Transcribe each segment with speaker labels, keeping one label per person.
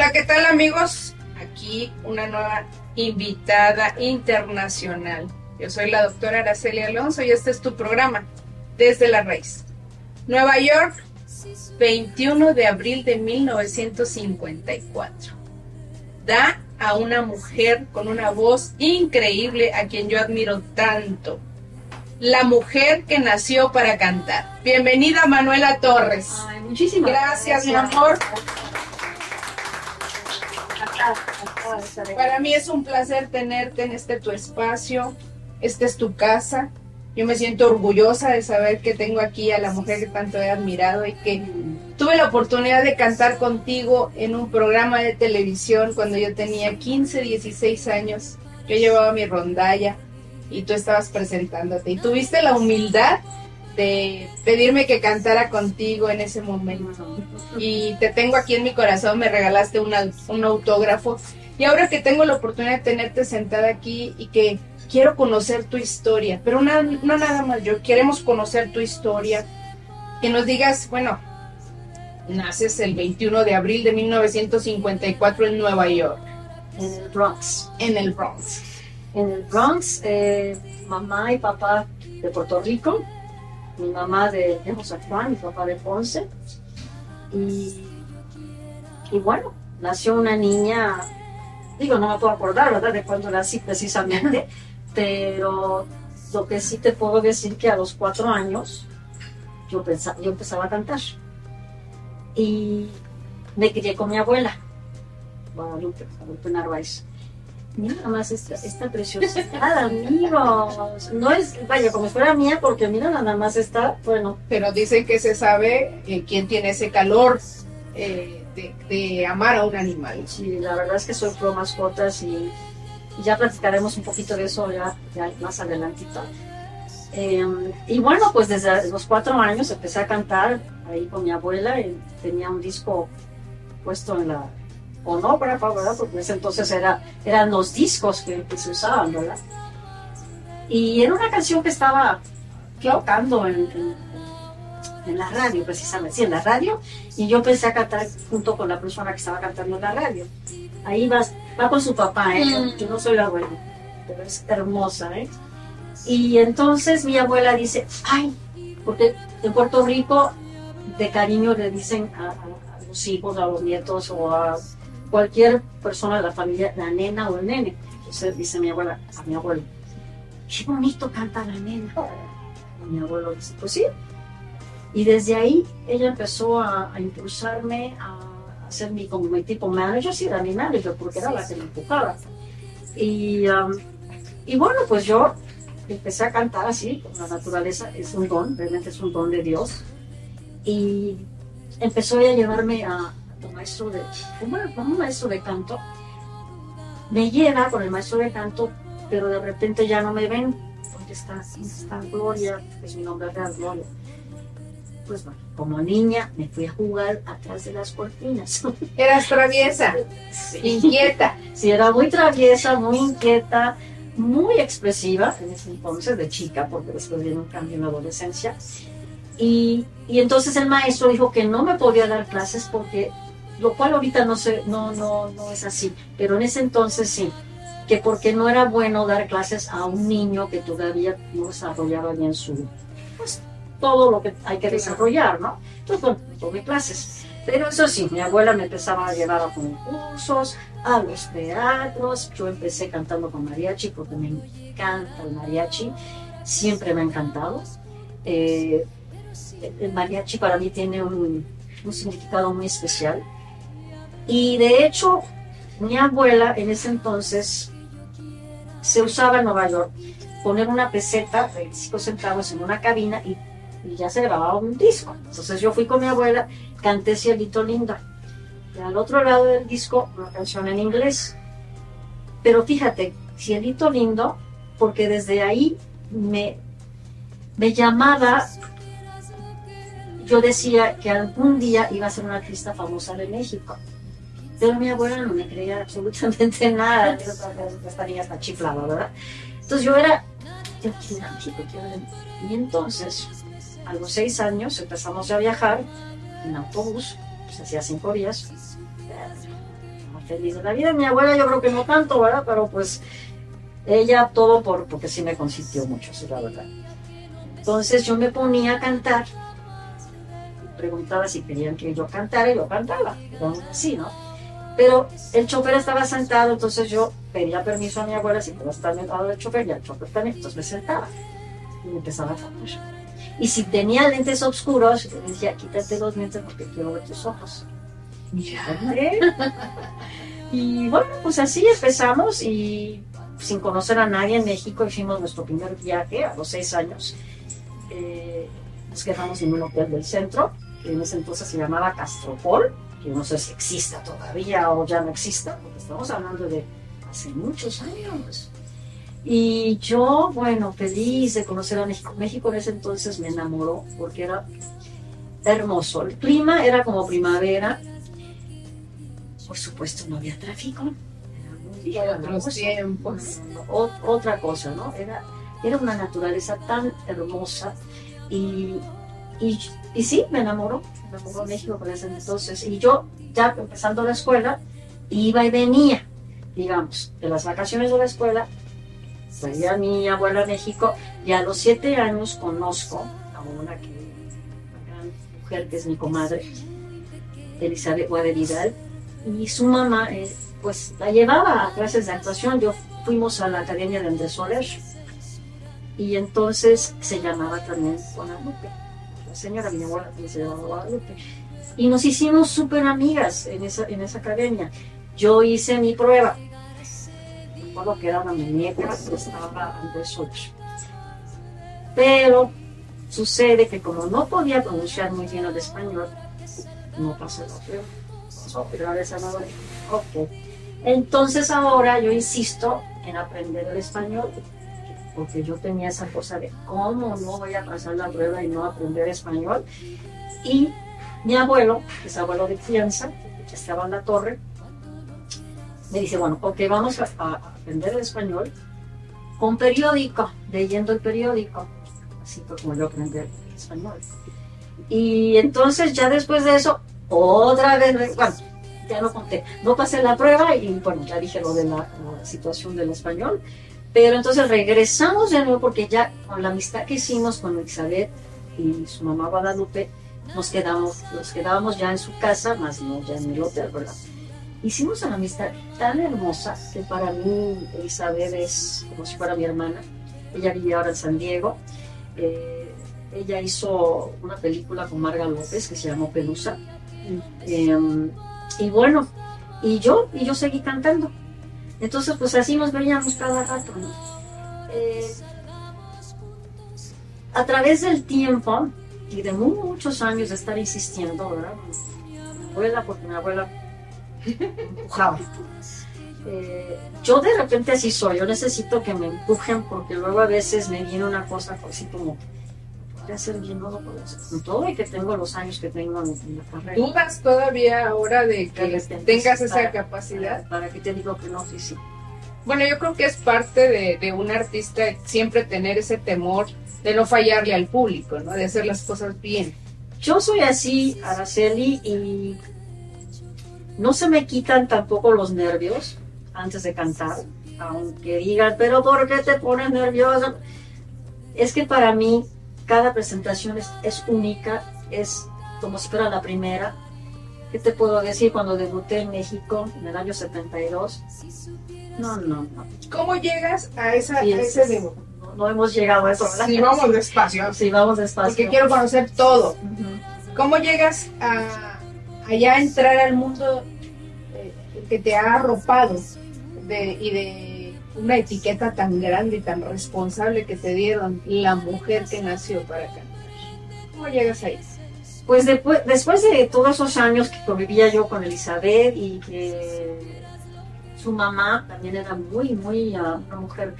Speaker 1: Hola, ¿qué tal amigos? Aquí una nueva invitada internacional. Yo soy la doctora Araceli Alonso y este es tu programa, Desde la Raíz. Nueva York, 21 de abril de 1954. Da a una mujer con una voz increíble a quien yo admiro tanto. La mujer que nació para cantar. Bienvenida Manuela Torres.
Speaker 2: Ay, muchísimas
Speaker 1: Gracias, mi amor. Para mí es un placer tenerte en este tu espacio. Esta es tu casa. Yo me siento orgullosa de saber que tengo aquí a la mujer que tanto he admirado y que tuve la oportunidad de cantar contigo en un programa de televisión cuando yo tenía 15, 16 años. Yo llevaba mi rondalla y tú estabas presentándote y tuviste la humildad de pedirme que cantara contigo en ese momento. Y te tengo aquí en mi corazón, me regalaste una- un autógrafo. Y ahora que tengo la oportunidad de tenerte sentada aquí y que quiero conocer tu historia, pero no nada más yo, queremos conocer tu historia, que nos digas, bueno, naces el 21 de abril de 1954 en Nueva York,
Speaker 2: En el Bronx.
Speaker 1: en el Bronx.
Speaker 2: En el Bronx, eh, mamá y papá de Puerto Rico, mi mamá de, de José Juan, mi papá de Ponce. Y, y bueno, nació una niña, digo, no me puedo acordar, ¿verdad?, de cuándo nací precisamente, pero lo que sí te puedo decir que a los cuatro años yo, pensa- yo empezaba a cantar. Y me crié con mi abuela, Guadalupe, Guadalupe Narváez. Mira nada más esta, esta preciosidad, amigos. No es, vaya, como fuera mía, porque mira nada más está, bueno,
Speaker 1: Pero dicen que se sabe eh, quién tiene ese calor eh, de, de amar a un animal.
Speaker 2: sí, la verdad es que soy pro mascotas y, y ya platicaremos un poquito de eso ya, ya más adelantito. Eh, y bueno, pues desde los cuatro años empecé a cantar ahí con mi abuela y tenía un disco puesto en la fonógrafa, ¿verdad? Porque en ese entonces era, eran los discos que, que se usaban, ¿verdad? Y era una canción que estaba tocando en, en- en la radio, precisamente, sí, en la radio, y yo empecé a cantar junto con la persona que estaba cantando en la radio. Ahí va, va con su papá, ¿eh?
Speaker 1: Mm.
Speaker 2: Yo no soy la abuela, pero es hermosa, ¿eh? Y entonces mi abuela dice, ay, porque en Puerto Rico de cariño le dicen a, a- a los hijos, a los nietos o a cualquier persona de la familia, la nena o el nene. Entonces dice mi abuela, a mi abuelo, qué bonito canta la nena. Y mi abuelo dice, pues sí. Y desde ahí ella empezó a, a impulsarme a hacer mi, como mi tipo manager, sí, era mi manager, porque era la que me empujaba. Y, um, y bueno, pues yo empecé a cantar así, con la naturaleza, es un don, realmente es un don de Dios. Y empezó ella a llevarme a, maestro de, bueno, un maestro de canto. Me lleva con el maestro de canto, pero de repente ya no me ven, porque está, está Gloria, es mi nombre real, Gloria. Pues bueno, como niña me fui a jugar atrás de las cortinas.
Speaker 1: Eras traviesa,
Speaker 2: Sí.
Speaker 1: inquieta.
Speaker 2: Sí, era muy traviesa, muy inquieta, muy expresiva en ese entonces de chica, porque después viene un cambio en la adolescencia. Y, y entonces el maestro dijo que no me podía dar clases porque, lo cual ahorita no, sé, no, no, no es así, pero en ese entonces sí, que porque no era bueno dar clases a un niño que todavía no desarrollaba bien su, pues todo lo que hay que desarrollar, ¿no? Entonces, bueno, tomé clases. Pero eso sí, mi abuela me empezaba a llevar a concursos, a los teatros. Yo empecé cantando con mariachi porque me encanta el mariachi, siempre me ha encantado. Eh, el mariachi para mí tiene un, un significado muy especial. Y de hecho, mi abuela en ese entonces se usaba en Nueva York poner una peseta de 25 centavos en una cabina y, ya se grababa un disco. Entonces yo fui con mi abuela, canté Cielito Lindo. Y al otro lado del disco, una canción en inglés. Pero fíjate, Cielito Lindo, porque desde ahí me, me llamaba, yo decía que algún día iba a ser una artista famosa de México. Pero mi abuela no me creía absolutamente nada. Esta niña está chiflada, ¿verdad? Entonces yo era, yo quiero México, quiero Y entonces, a los seis años empezamos a viajar en autobús, pues hacía cinco días. feliz de la vida. Mi abuela yo creo que no tanto, ¿verdad? Pero pues ella todo por, porque sí me consintió mucho, sí, la verdad. Entonces yo me ponía a cantar, preguntaba si querían que yo cantara y yo cantaba, así, ¿no? Pero el chofer estaba sentado, entonces yo pedía permiso a mi abuela si podía estar al lado del chofer y el chofer también, entonces me sentaba y me empezaba a cantar. Y si tenía lentes oscuros, le decía, quítate los lentes porque quiero ver tus ojos. Y bueno, pues así empezamos y sin conocer a nadie en México hicimos nuestro primer viaje a los seis años. Eh, nos quedamos en un hotel del centro, que en ese entonces se llamaba Castropol, que no sé si exista todavía o ya no exista, porque estamos hablando de hace muchos años. Y yo, bueno, feliz de conocer a México. México en ese entonces me enamoró porque era hermoso. El clima era como primavera. Por supuesto, no había tráfico.
Speaker 1: Era muy otros tiempos.
Speaker 2: otra cosa, ¿no? Era, era una naturaleza tan hermosa. Y, y, sí, me enamoró. Me enamoró México ese entonces. Y yo, ya empezando la escuela, iba y venía, digamos, de las vacaciones de la escuela a mi abuela a México y a los siete años conozco a una, que, gran mujer que es mi comadre, Elizabeth Guadevidal, y su mamá eh, pues la llevaba a clases de actuación. Yo fuimos a la academia de Andrés Soler y entonces se llamaba también Guadalupe. La señora, mi abuela también se llamaba Guadalupe. Y nos hicimos súper amigas en esa, en esa academia. Yo hice mi prueba recuerdo que era una muñeca estaba Andrés 8. Pero sucede que como no podía pronunciar muy bien el español, no pasé la prueba. Ok. Entonces ahora yo insisto en aprender el español, porque yo tenía esa cosa de cómo no voy a pasar la prueba y no aprender español. Y mi abuelo, que es abuelo de crianza, que estaba en la torre, me dice, bueno, ok, vamos a, aprender el español con periódico, leyendo el periódico. Así fue como yo aprendí el español. Y entonces ya después de eso, otra vez, bueno, ya no conté, no pasé la prueba y bueno, ya dije lo de la, situación del español. Pero entonces regresamos de nuevo porque ya con la amistad que hicimos con Elizabeth y su mamá Guadalupe, nos quedamos, nos quedábamos ya en su casa, más no ya en el hotel, ¿verdad? hicimos una amistad tan hermosa que para mí Elizabeth es como si fuera mi hermana. Ella vive ahora en San Diego. Eh, ella hizo una película con Marga López que se llamó Pelusa. Em, y bueno, y yo, y yo seguí cantando. Entonces, pues así nos veíamos cada rato. Eh, a través del tiempo y de muchos años de estar insistiendo, ¿verdad? Mi abuela, porque mi abuela empujaba. Eh, yo de repente así soy, yo necesito que me empujen porque luego a veces me viene una cosa así como, podría ser bien, no lo puedo hacer con todo y que tengo los años que tengo en, la carrera.
Speaker 1: ¿Dudas todavía ahora de que tengas esa capacidad?
Speaker 2: Para, que te digo que no, sí, sí.
Speaker 1: Bueno, yo creo que es parte de, de un artista siempre tener ese temor de no fallarle al público, ¿no? De hacer las cosas bien.
Speaker 2: Yo soy así, Araceli, y no se me quitan tampoco los nervios antes de cantar, aunque digan, pero ¿por qué te pones nerviosa? Es que para mí cada presentación es, única, es como si fuera la primera. ¿Qué te puedo decir cuando debuté en México en el año 72? No, no, no.
Speaker 1: ¿Cómo llegas a, esa, ese debut?
Speaker 2: No, hemos llegado a eso.
Speaker 1: Sí, vamos despacio.
Speaker 2: Sí, vamos despacio.
Speaker 1: Porque quiero conocer todo. ¿Cómo llegas a allá entrar al mundo eh, que te ha arropado de, y de una etiqueta tan grande y tan responsable que te dieron la mujer que nació para cantar. ¿Cómo llegas ahí?
Speaker 2: Pues después, después de todos esos años que convivía yo con Elizabeth y que su mamá también era muy, muy, uh, una mujer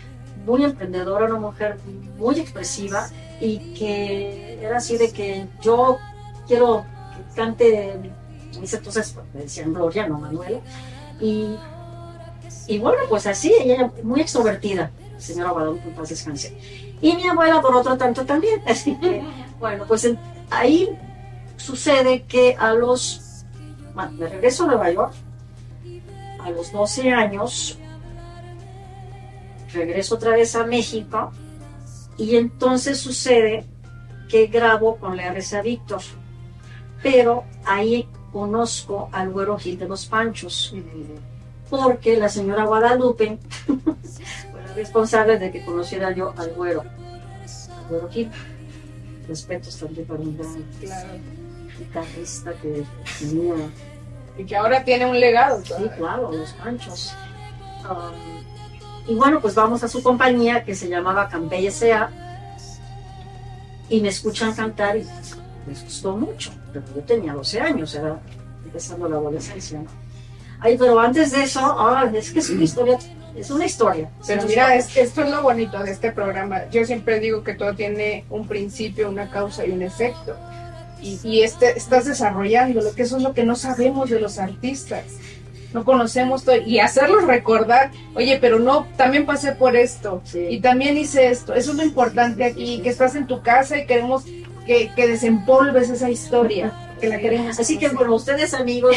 Speaker 2: muy emprendedora, una mujer muy expresiva y que era así de que yo quiero que cante mis entonces me decían Gloria, no Manuela. Y, y bueno, pues así, ella muy extrovertida, señora Guadalupe, en paz descanse. Y mi abuela, por otro tanto, también. Así que, bueno, pues ahí sucede que a los. Bueno, me regreso a Nueva York a los 12 años, regreso otra vez a México y entonces sucede que grabo con la RCA Víctor. Pero ahí conozco al güero Gil de los Panchos, porque la señora Guadalupe fue la responsable de que conociera yo al güero, al güero Gil. Respetos también para un gran
Speaker 1: Claro.
Speaker 2: guitarrista que tenía
Speaker 1: Y que ahora tiene un legado.
Speaker 2: Sí, claro, los panchos. Um, y bueno, pues vamos a su compañía que se llamaba Campey S.A. Y me escuchan cantar y les gustó mucho. Pero yo tenía 12 años, era empezando la adolescencia. ¿no? Ay, pero antes de eso, ah, es que es una historia, es una historia.
Speaker 1: Pero mira, es- esto es lo bonito de este programa. Yo siempre digo que todo tiene un principio, una causa y un efecto. Y, y este, estás desarrollando lo que eso es lo que no sabemos de los artistas. No conocemos todo. Y hacerlos recordar, oye, pero no, también pasé por esto.
Speaker 2: Sí.
Speaker 1: Y también hice esto. Eso es lo importante aquí, que estás en tu casa y queremos que, que desempolves esa historia. Que la queremos.
Speaker 2: Así que bueno, ustedes amigos,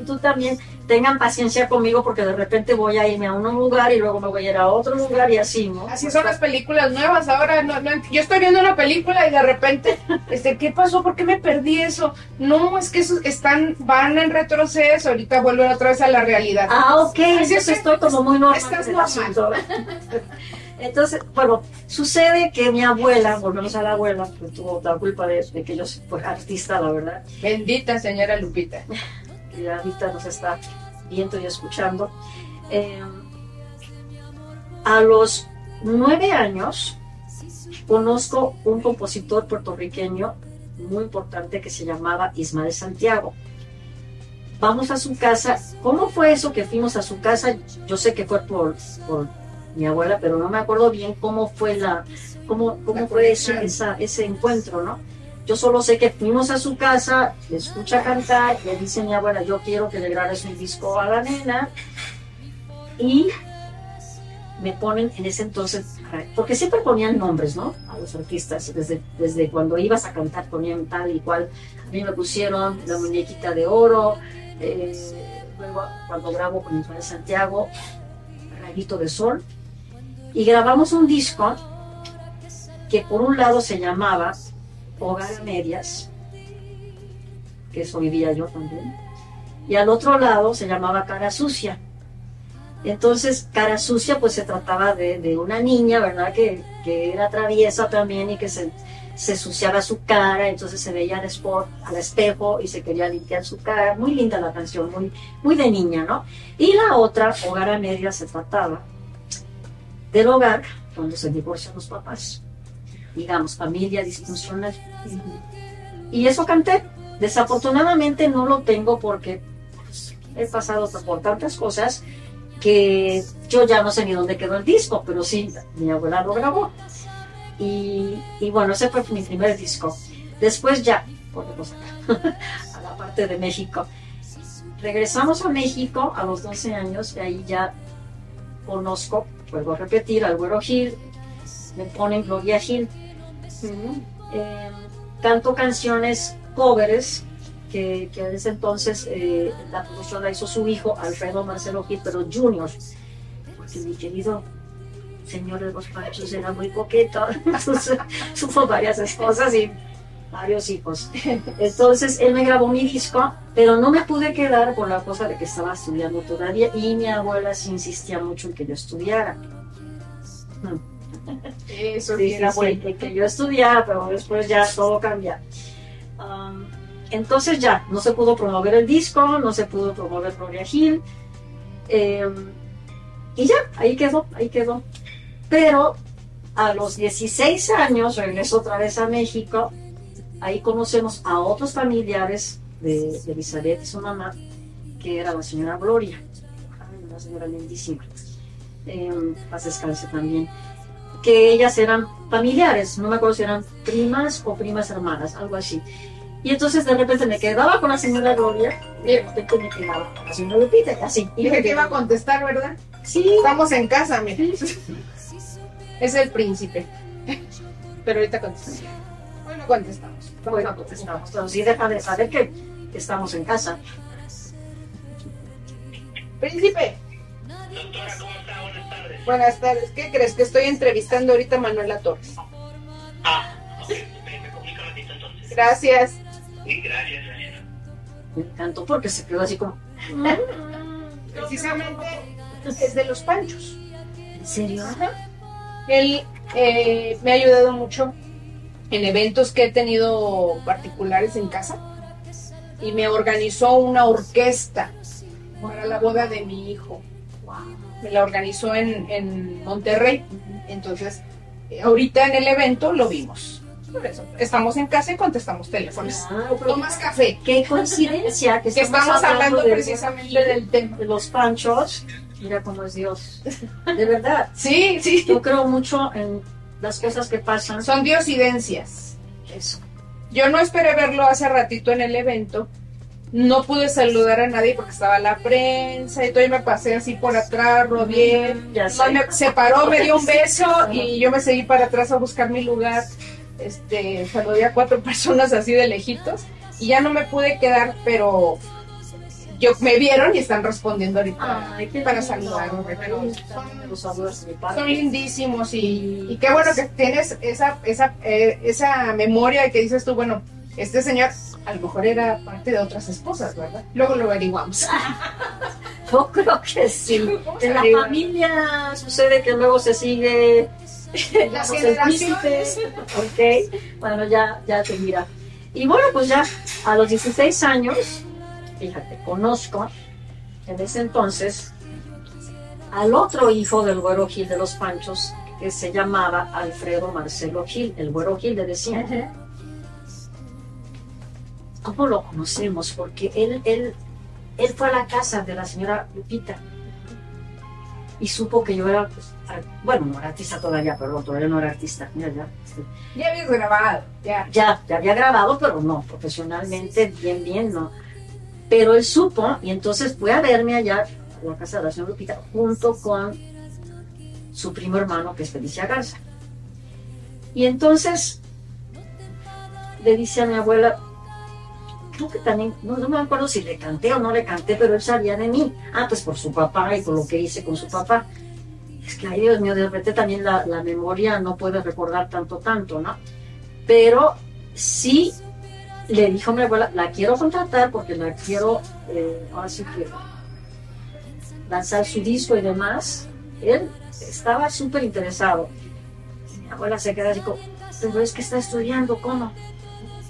Speaker 2: y tú también, tengan paciencia conmigo porque de repente voy a irme a un lugar y luego me voy a ir a otro lugar y así, ¿no?
Speaker 1: Así son las películas nuevas. Ahora no, no yo estoy viendo una película y de repente, este, ¿qué pasó? ¿Por qué me perdí eso? No, es que esos están, van en retroceso. Ahorita vuelven otra vez a la realidad.
Speaker 2: Ah, ok,
Speaker 1: Así es
Speaker 2: entonces estoy como muy normal.
Speaker 1: estás normal.
Speaker 2: Entonces, bueno, sucede que mi abuela, volvemos a la abuela, que tuvo la culpa de, de que yo fuera artista, la verdad,
Speaker 1: Bendita señora Lupita.
Speaker 2: que ahorita nos está viendo y escuchando. Eh, a los nueve años conozco un compositor puertorriqueño muy importante que se llamaba Ismael Santiago. Vamos a su casa. ¿Cómo fue eso que fuimos a su casa? Yo sé que fue por, por mi abuela, pero no me acuerdo bien cómo fue la, cómo, cómo fue ese, esa- ese encuentro, ¿no? Yo solo sé que fuimos a su casa, le escucha cantar, le dice mi abuela, yo quiero que le grabes un disco a la nena. Y me ponen en ese entonces, porque siempre ponían nombres, ¿no? A los artistas, desde, desde cuando ibas a cantar ponían tal y cual. A mí me pusieron la muñequita de oro, eh, luego cuando grabo con Ismael Santiago, Rayito de Sol, y grabamos un disco que por un lado se llamaba Hogar a Medias, que eso vivía yo también, y al otro lado se llamaba Cara Sucia. Entonces, Cara Sucia, pues se trataba de, una niña, ¿verdad? Que, que era traviesa también y que se, se suciaba su cara, entonces se veía al, al espejo y se quería limpiar su cara. Muy linda la canción, muy, muy de niña, ¿no? Y la otra, Hogar a Medias, se trataba del hogar cuando se divorcian los papás. Digamos, familia disfuncional. Y eso canté. Desafortunadamente no lo tengo porque pues, he pasado por tantas cosas que yo ya no sé ni dónde quedó el disco, pero sí, mi abuela lo grabó. Y, bueno, ese fue mi primer disco. Después ya, volvemos acá, a la parte de México. Regresamos a México a los 12 años y ahí ya conozco, vuelvo a repetir, Güero Gil, me ponen Gloria Gil. Eh, canto canciones covers que, que en ese entonces eh, la producción la hizo su hijo Alfredo Marcelo Gil, pero Junior, porque mi querido señor de los Panchos era muy coqueto, entonces tuvo varias esposas y varios hijos. Entonces él me grabó mi disco, pero no me pude quedar por la cosa de que estaba estudiando todavía y mi abuela sí insistía mucho en que yo estudiara.
Speaker 1: Eso
Speaker 2: Sí,
Speaker 1: sí, era
Speaker 2: sí,
Speaker 1: bueno.
Speaker 2: sí, que yo estudiara, pero después ya todo cambia. Um, entonces ya, no se pudo promover el disco, no se pudo promover Gloria Gil. eh, y ya, ahí quedó, ahí quedó. Pero a los 16 años regreso otra vez a México. Ahí conocemos a otros familiares de, de Elizabeth y su mamá, que era la señora Gloria, una señora lindísima. Eh, paz descanse también que ellas eran familiares, no me acuerdo si eran primas o primas hermanas, algo así. Y entonces de repente me quedaba con la señora Gloria y de repente me quedaba con la señora Lupita, así. Y
Speaker 1: Dije que iba a contestar, ¿verdad?
Speaker 2: Sí,
Speaker 1: Estamos en casa, mira. Es el príncipe. Pero ahorita contestamos. Bueno, contestamos.
Speaker 2: Bueno,
Speaker 1: contestar.
Speaker 2: contestamos, pero sí deja de saber que, que estamos en casa.
Speaker 1: Príncipe.
Speaker 3: Doctora, ¿cómo está? Buenas tardes.
Speaker 1: Buenas tardes. ¿Qué crees? Que estoy entrevistando ahorita a Manuela Torres.
Speaker 3: Ah, ok, me, me comunico un ratito entonces.
Speaker 1: Gracias.
Speaker 3: Sí, gracias, gracias.
Speaker 2: Me encantó porque se quedó así como,
Speaker 1: Precisamente es de los panchos.
Speaker 2: ¿en serio?
Speaker 1: Él eh, me ha ayudado mucho en eventos que he tenido particulares en casa y me organizó una orquesta para la boda de mi hijo. Me la organizó en, en Monterrey. Entonces, eh, ahorita en el evento lo vimos. Por eso, estamos en casa y contestamos teléfonos.
Speaker 2: Ah,
Speaker 1: Tomas café.
Speaker 2: qué coincidencia que
Speaker 1: estamos hablando
Speaker 2: de-
Speaker 1: precisamente del tema.
Speaker 2: de los panchos. Mira cómo es Dios. De verdad,
Speaker 1: Sí, sí.
Speaker 2: yo creo mucho en las cosas que pasan.
Speaker 1: Son diosidencias.
Speaker 2: Eso.
Speaker 1: Yo no esperé verlo hace ratito en el evento. No pude saludar a nadie porque estaba la prensa y todo. Y me pasé así por atrás, rodeé.
Speaker 2: Mm, ya
Speaker 1: No,
Speaker 2: sé.
Speaker 1: me- se paró, me dio un beso y yo me seguí para atrás a buscar mi lugar. Este, saludé a cuatro personas así de lejitos y ya no me pude quedar, pero yo me vieron y están respondiendo ahorita.
Speaker 2: Ay, qué
Speaker 1: Para saludarme, son- lindísimos y, y qué bueno que tienes esa, esa, eh, esa memoria de que dices tú, bueno, este señor a lo mejor era parte de otras esposas, ¿verdad? Luego lo averiguamos.
Speaker 2: Yo creo que sí. En la
Speaker 1: averiguar.
Speaker 2: familia sucede que luego se sigue
Speaker 1: Las generaciones.
Speaker 2: ok, bueno, ya, ya te mira. Y bueno, pues ya a los 16 años, fíjate, conozco en ese entonces al otro hijo del güero Gil de los Panchos, que se llamaba Alfredo Marcelo Gil, el güero Gil le decían. ¿Cómo lo conocemos? Porque él, él, él fue a la casa de la señora Lupita y supo que yo era, pues, bueno, no era artista todavía, perdón, todavía no era artista, mira, ya, este,
Speaker 1: Ya habías grabado, ya.
Speaker 2: ya, ya había grabado, pero no, profesionalmente, bien, bien, no. Pero él supo y entonces fue a verme allá a la casa de la señora Lupita junto con su primo hermano, que es Felicia Garza. Y entonces le dice a mi abuela, tú que también, no, me acuerdo si le canté o no le canté, pero él sabía de mí. Ah, pues por su papá y por lo que hice con su papá. Es que, ay Dios mío, de repente también la memoria no puede recordar tanto, tanto, ¿no? Pero sí le dijo a mi abuela, la quiero contratar porque la quiero, eh, ahora sí que lanzar su disco y demás. Él estaba súper interesado. Mi abuela se queda así como, pero es que está estudiando, ¿cómo?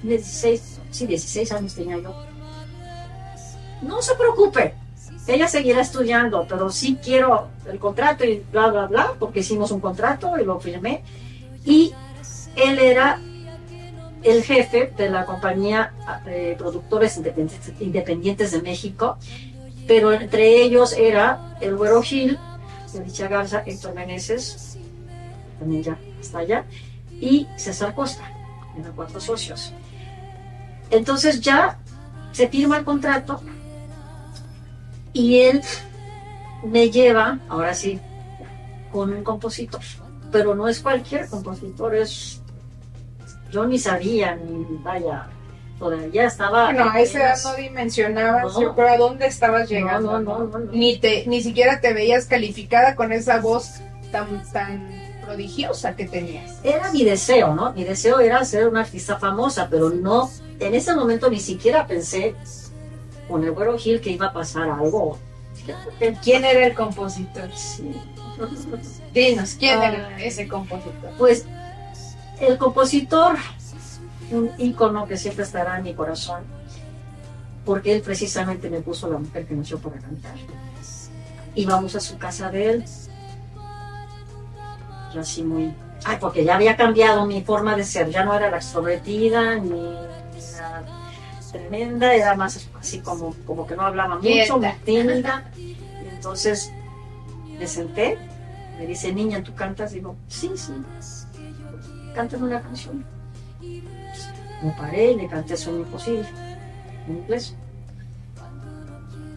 Speaker 2: 16, sí, 16 años tenía yo. No se preocupe, ella seguirá estudiando, pero sí quiero el contrato y bla, bla, bla, porque hicimos un contrato y lo firmé. Y él era el jefe de la compañía eh, Productores Independientes, de México, pero entre ellos era el Güero Gil, Felicia Garza, Héctor Meneses, también ya está allá, y César Costa, eran cuatro socios. Entonces ya se firma el contrato y él me lleva, ahora sí, con un compositor, pero no es cualquier compositor, es yo ni sabía, ni vaya, todavía estaba.
Speaker 1: Bueno, a esa edad no dimensionabas,
Speaker 2: No.
Speaker 1: yo creo, a dónde estabas llegando.
Speaker 2: no, no, no, no.
Speaker 1: Ni, te, ni siquiera te veías calificada con esa voz tan, tan prodigiosa que tenías.
Speaker 2: Era mi deseo, ¿no? Mi deseo era ser una artista famosa, pero no, en ese momento ni siquiera pensé con el Güero Gil que iba a pasar algo.
Speaker 1: ¿Quién era el compositor?
Speaker 2: Sí.
Speaker 1: Dinos, ¿quién era ese compositor?
Speaker 2: Pues el compositor, un ícono que siempre estará en mi corazón, porque él precisamente me puso la mujer que nació para cantar. Íbamos a su casa de él, yo así muy... Ay, porque ya había cambiado mi forma de ser, ya no era la extrovertida ni, la tremenda, era más así como, como que no hablaba mucho, muy tímida. Entonces me senté, me dice, niña, ¿tú cantas? Digo, sí, sí, cántame una canción. Me paré y le canté Sueño Imposible, en inglés.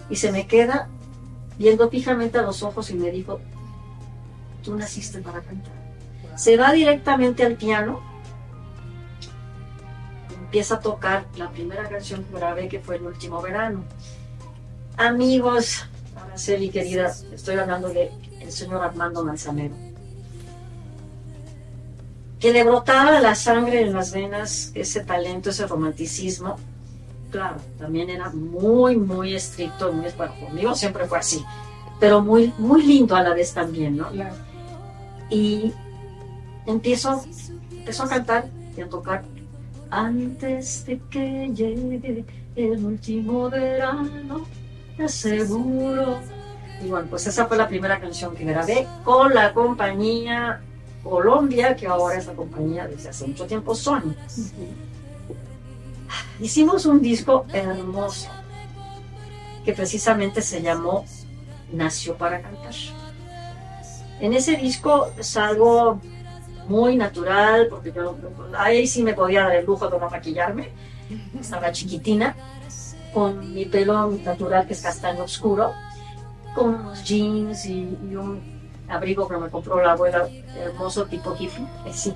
Speaker 2: Y se me queda viendo fijamente a los ojos y me dijo, tú naciste para cantar. Se va directamente al piano, empieza a tocar la primera canción que grabé, que fue El Último Verano. Amigos, Araceli querida, estoy hablando de el señor Armando Manzanero, que le brotaba la sangre en las venas, ese talento, ese romanticismo. Claro, también era muy, muy estricto, muy, bueno, conmigo siempre fue así, pero muy, muy lindo a la vez también, ¿no?
Speaker 1: Claro.
Speaker 2: Y empiezo, empezó a cantar y a tocar antes de que llegue el último verano, te aseguro. Y bueno, pues esa fue la primera canción que grabé con la compañía Colombia, que ahora es la compañía desde hace mucho tiempo Sony. Hicimos un disco hermoso que precisamente se llamó Nació para cantar. En ese disco es algo muy natural, porque yo ahí sí me podía dar el lujo de no maquillarme. Estaba chiquitina, con mi pelo natural que es castaño oscuro, con unos jeans y, y un abrigo que me compró la abuela, hermoso tipo hippie. así.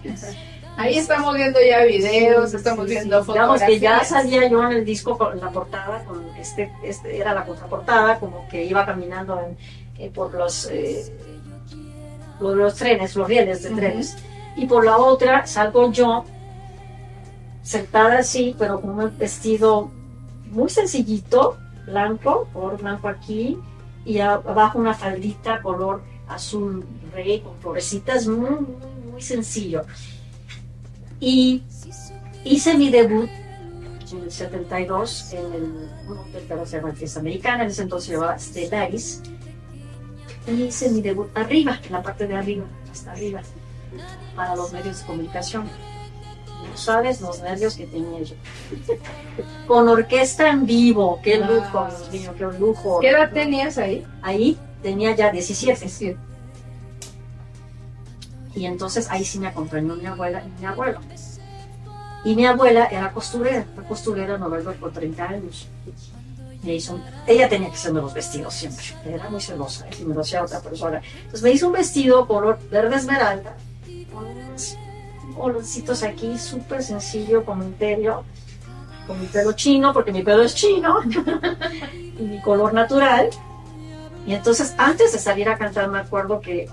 Speaker 1: Ahí estamos viendo ya videos, estamos viendo
Speaker 2: Digamos
Speaker 1: fotografías.
Speaker 2: que ya salía yo en el disco con la portada, con este, este era la contraportada, como que iba caminando en- eh, por los, eh, los trenes, los rieles de trenes. Y por la otra salgo yo sentada así, pero con un vestido muy sencillito, blanco, color blanco aquí, y abajo una faldita color azul rey con florecitas, muy, muy, muy sencillo. Y hice mi debut en el 72 en el, hotel que ahora se llama Fiesta Americana, en ese entonces se llamaba Stellaris. Y hice mi debut arriba, en la parte de arriba, hasta arriba, para los medios de comunicación. No sabes los nervios que tenía yo. Con orquesta en vivo, qué
Speaker 1: Wow.
Speaker 2: lujo, Dios mío, qué lujo.
Speaker 1: ¿Qué edad tenías ahí?
Speaker 2: Ahí tenía ya 17.
Speaker 1: 17.
Speaker 2: Y entonces ahí sí me acompañó mi abuela y mi abuelo. Y mi abuela era costurera, fue costurera en Nueva York por 30 años. Me hizo un- ella tenía que hacerme los vestidos siempre, era muy celosa, ¿eh? si me lo hacía otra persona. Entonces me hizo un vestido color verde esmeralda, con unos boloncitos aquí, súper sencillo, con mi pelo, con mi pelo chino, porque mi pelo es chino, y mi color natural. Y entonces antes de salir a cantar me acuerdo que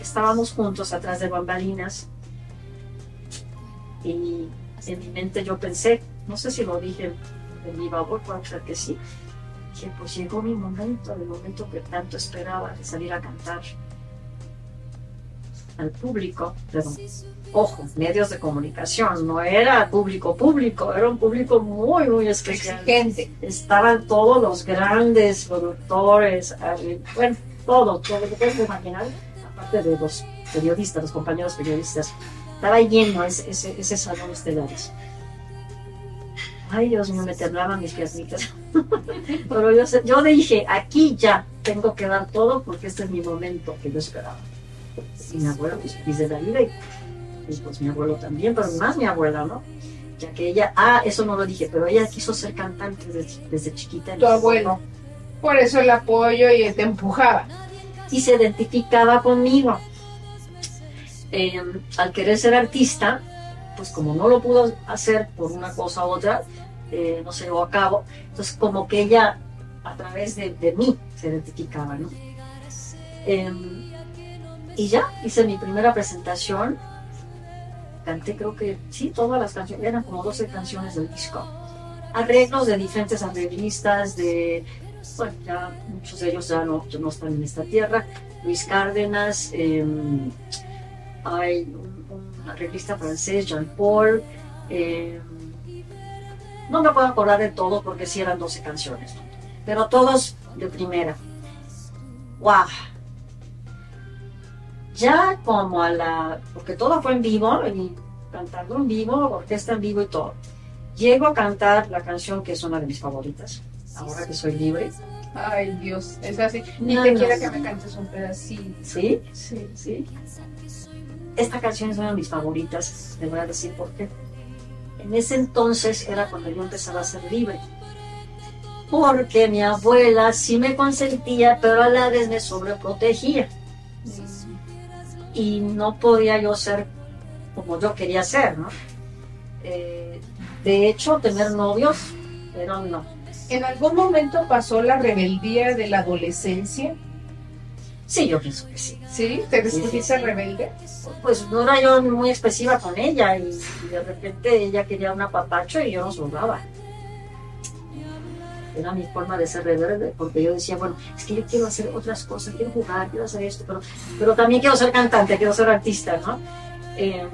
Speaker 2: estábamos juntos atrás de bambalinas. Y en mi mente yo pensé, no sé si lo dije en mi voz, puede ser que sí, que pues llegó mi momento, el momento que tanto esperaba de salir a cantar al público, pero ojo, medios de comunicación, no era público público, era un público muy, muy especial
Speaker 1: Exigente.
Speaker 2: estaban todos los grandes productores, eh, bueno, todo, todo lo que puedes imaginar, aparte de los periodistas, los compañeros periodistas. Estaba lleno ese, ese, ese salón estelares. Ay, Dios mío, me temblaban mis piernitas. Pero yo, yo dije, aquí ya tengo que dar todo porque este es mi momento que yo esperaba. Y mi abuela, pues la vida, y, pues mi abuelo también, pero más mi abuela, ¿no? Ya que ella, ah, eso no lo dije, pero ella quiso ser cantante desde, desde chiquita.
Speaker 1: Tu abuelo. Por eso el apoyo y te empujaba.
Speaker 2: y se identificaba conmigo. Eh, al querer ser artista, pues como no lo pudo hacer por una cosa u otra, eh, no se llevó a cabo, entonces como que ella a través de, de mí se identificaba, ¿no? Eh, y ya hice mi primera presentación, canté creo que, sí, todas las canciones, eran como 12 canciones del disco, arreglos de diferentes arreglistas, de, bueno, ya muchos de ellos ya no, no están en esta tierra, Luis Cárdenas, eh, hay un, arreglista francés, Jean Paul. eh, no me puedo acordar de todo porque sí eran 12 canciones, pero todos de primera. ¡Wow! Ya como a la. porque todo fue en vivo, y cantando en vivo, orquesta en vivo y todo. Llego a cantar la canción que es una de mis favoritas, ahora que soy libre.
Speaker 1: Ay, Dios, es así. Ni
Speaker 2: No,
Speaker 1: te
Speaker 2: no,
Speaker 1: quiera
Speaker 2: no.
Speaker 1: que me cantes un pedacito.
Speaker 2: ¿Sí?
Speaker 1: Sí.
Speaker 2: ¿sí? Esta canción es una de mis favoritas, te voy a decir por qué. En ese entonces era cuando yo empezaba a ser libre. Porque mi abuela sí me consentía, pero a la vez me sobreprotegía. Y no podía yo ser como yo quería ser, ¿no? Eh, de hecho, tener novios, pero no.
Speaker 1: ¿En algún momento pasó la rebeldía de la adolescencia?
Speaker 2: Sí, yo pienso que sí.
Speaker 1: ¿Sí? ¿Te
Speaker 2: sí,
Speaker 1: descubriste
Speaker 2: sí.
Speaker 1: rebelde?
Speaker 2: Pues no era yo muy expresiva con ella y, y de repente ella quería un apapacho y yo no sobraba. Era mi forma de ser rebelde porque yo decía, bueno, es que yo quiero hacer otras cosas, quiero jugar, quiero hacer esto, pero, pero también quiero ser cantante, quiero ser artista, ¿no? Eh,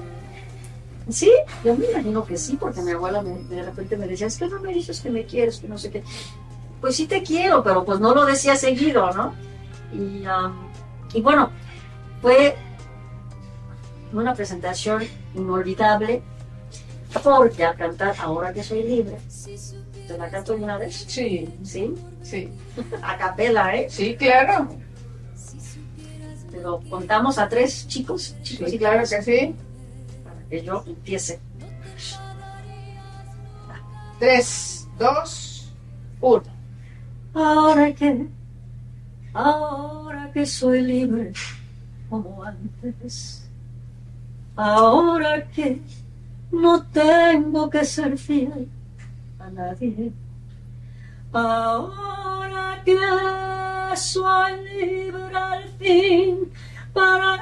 Speaker 2: sí, yo me imagino que sí, porque mi abuela de repente me decía, es que no me dices que me quieres, que no sé qué. Pues sí te quiero, pero pues no lo decía seguido, ¿no? Y, y bueno, fue una presentación inolvidable porque al cantar Ahora que soy libre, te la canto vez,
Speaker 1: Sí,
Speaker 2: ¿sí?
Speaker 1: sí.
Speaker 2: A capela, ¿eh?
Speaker 1: Sí, claro.
Speaker 2: Pero contamos a tres chicos, chicos
Speaker 1: Sí, claro que sí.
Speaker 2: para que yo empiece.
Speaker 1: Tres, dos, uno.
Speaker 2: Ahora que, ahora que soy libre como antes, ahora que no tengo que ser fiel ahora que soy libre al fin para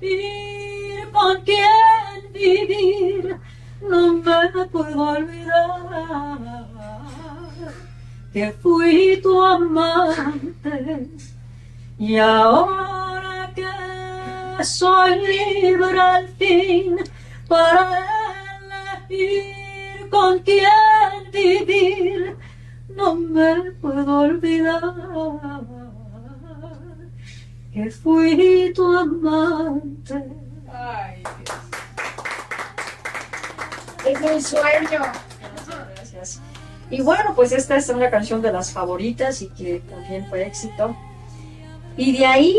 Speaker 2: elegir con quién vivir, no me puedo olvidar que fui tu amante. Y ahora que soy libre al fin para elegir con quién vivir, no me puedo olvidar que fui tu amante.
Speaker 1: Ay, Dios. Es un sueño.
Speaker 2: Gracias. Y bueno, pues esta es una canción de las favoritas y que también fue éxito. Y de ahí,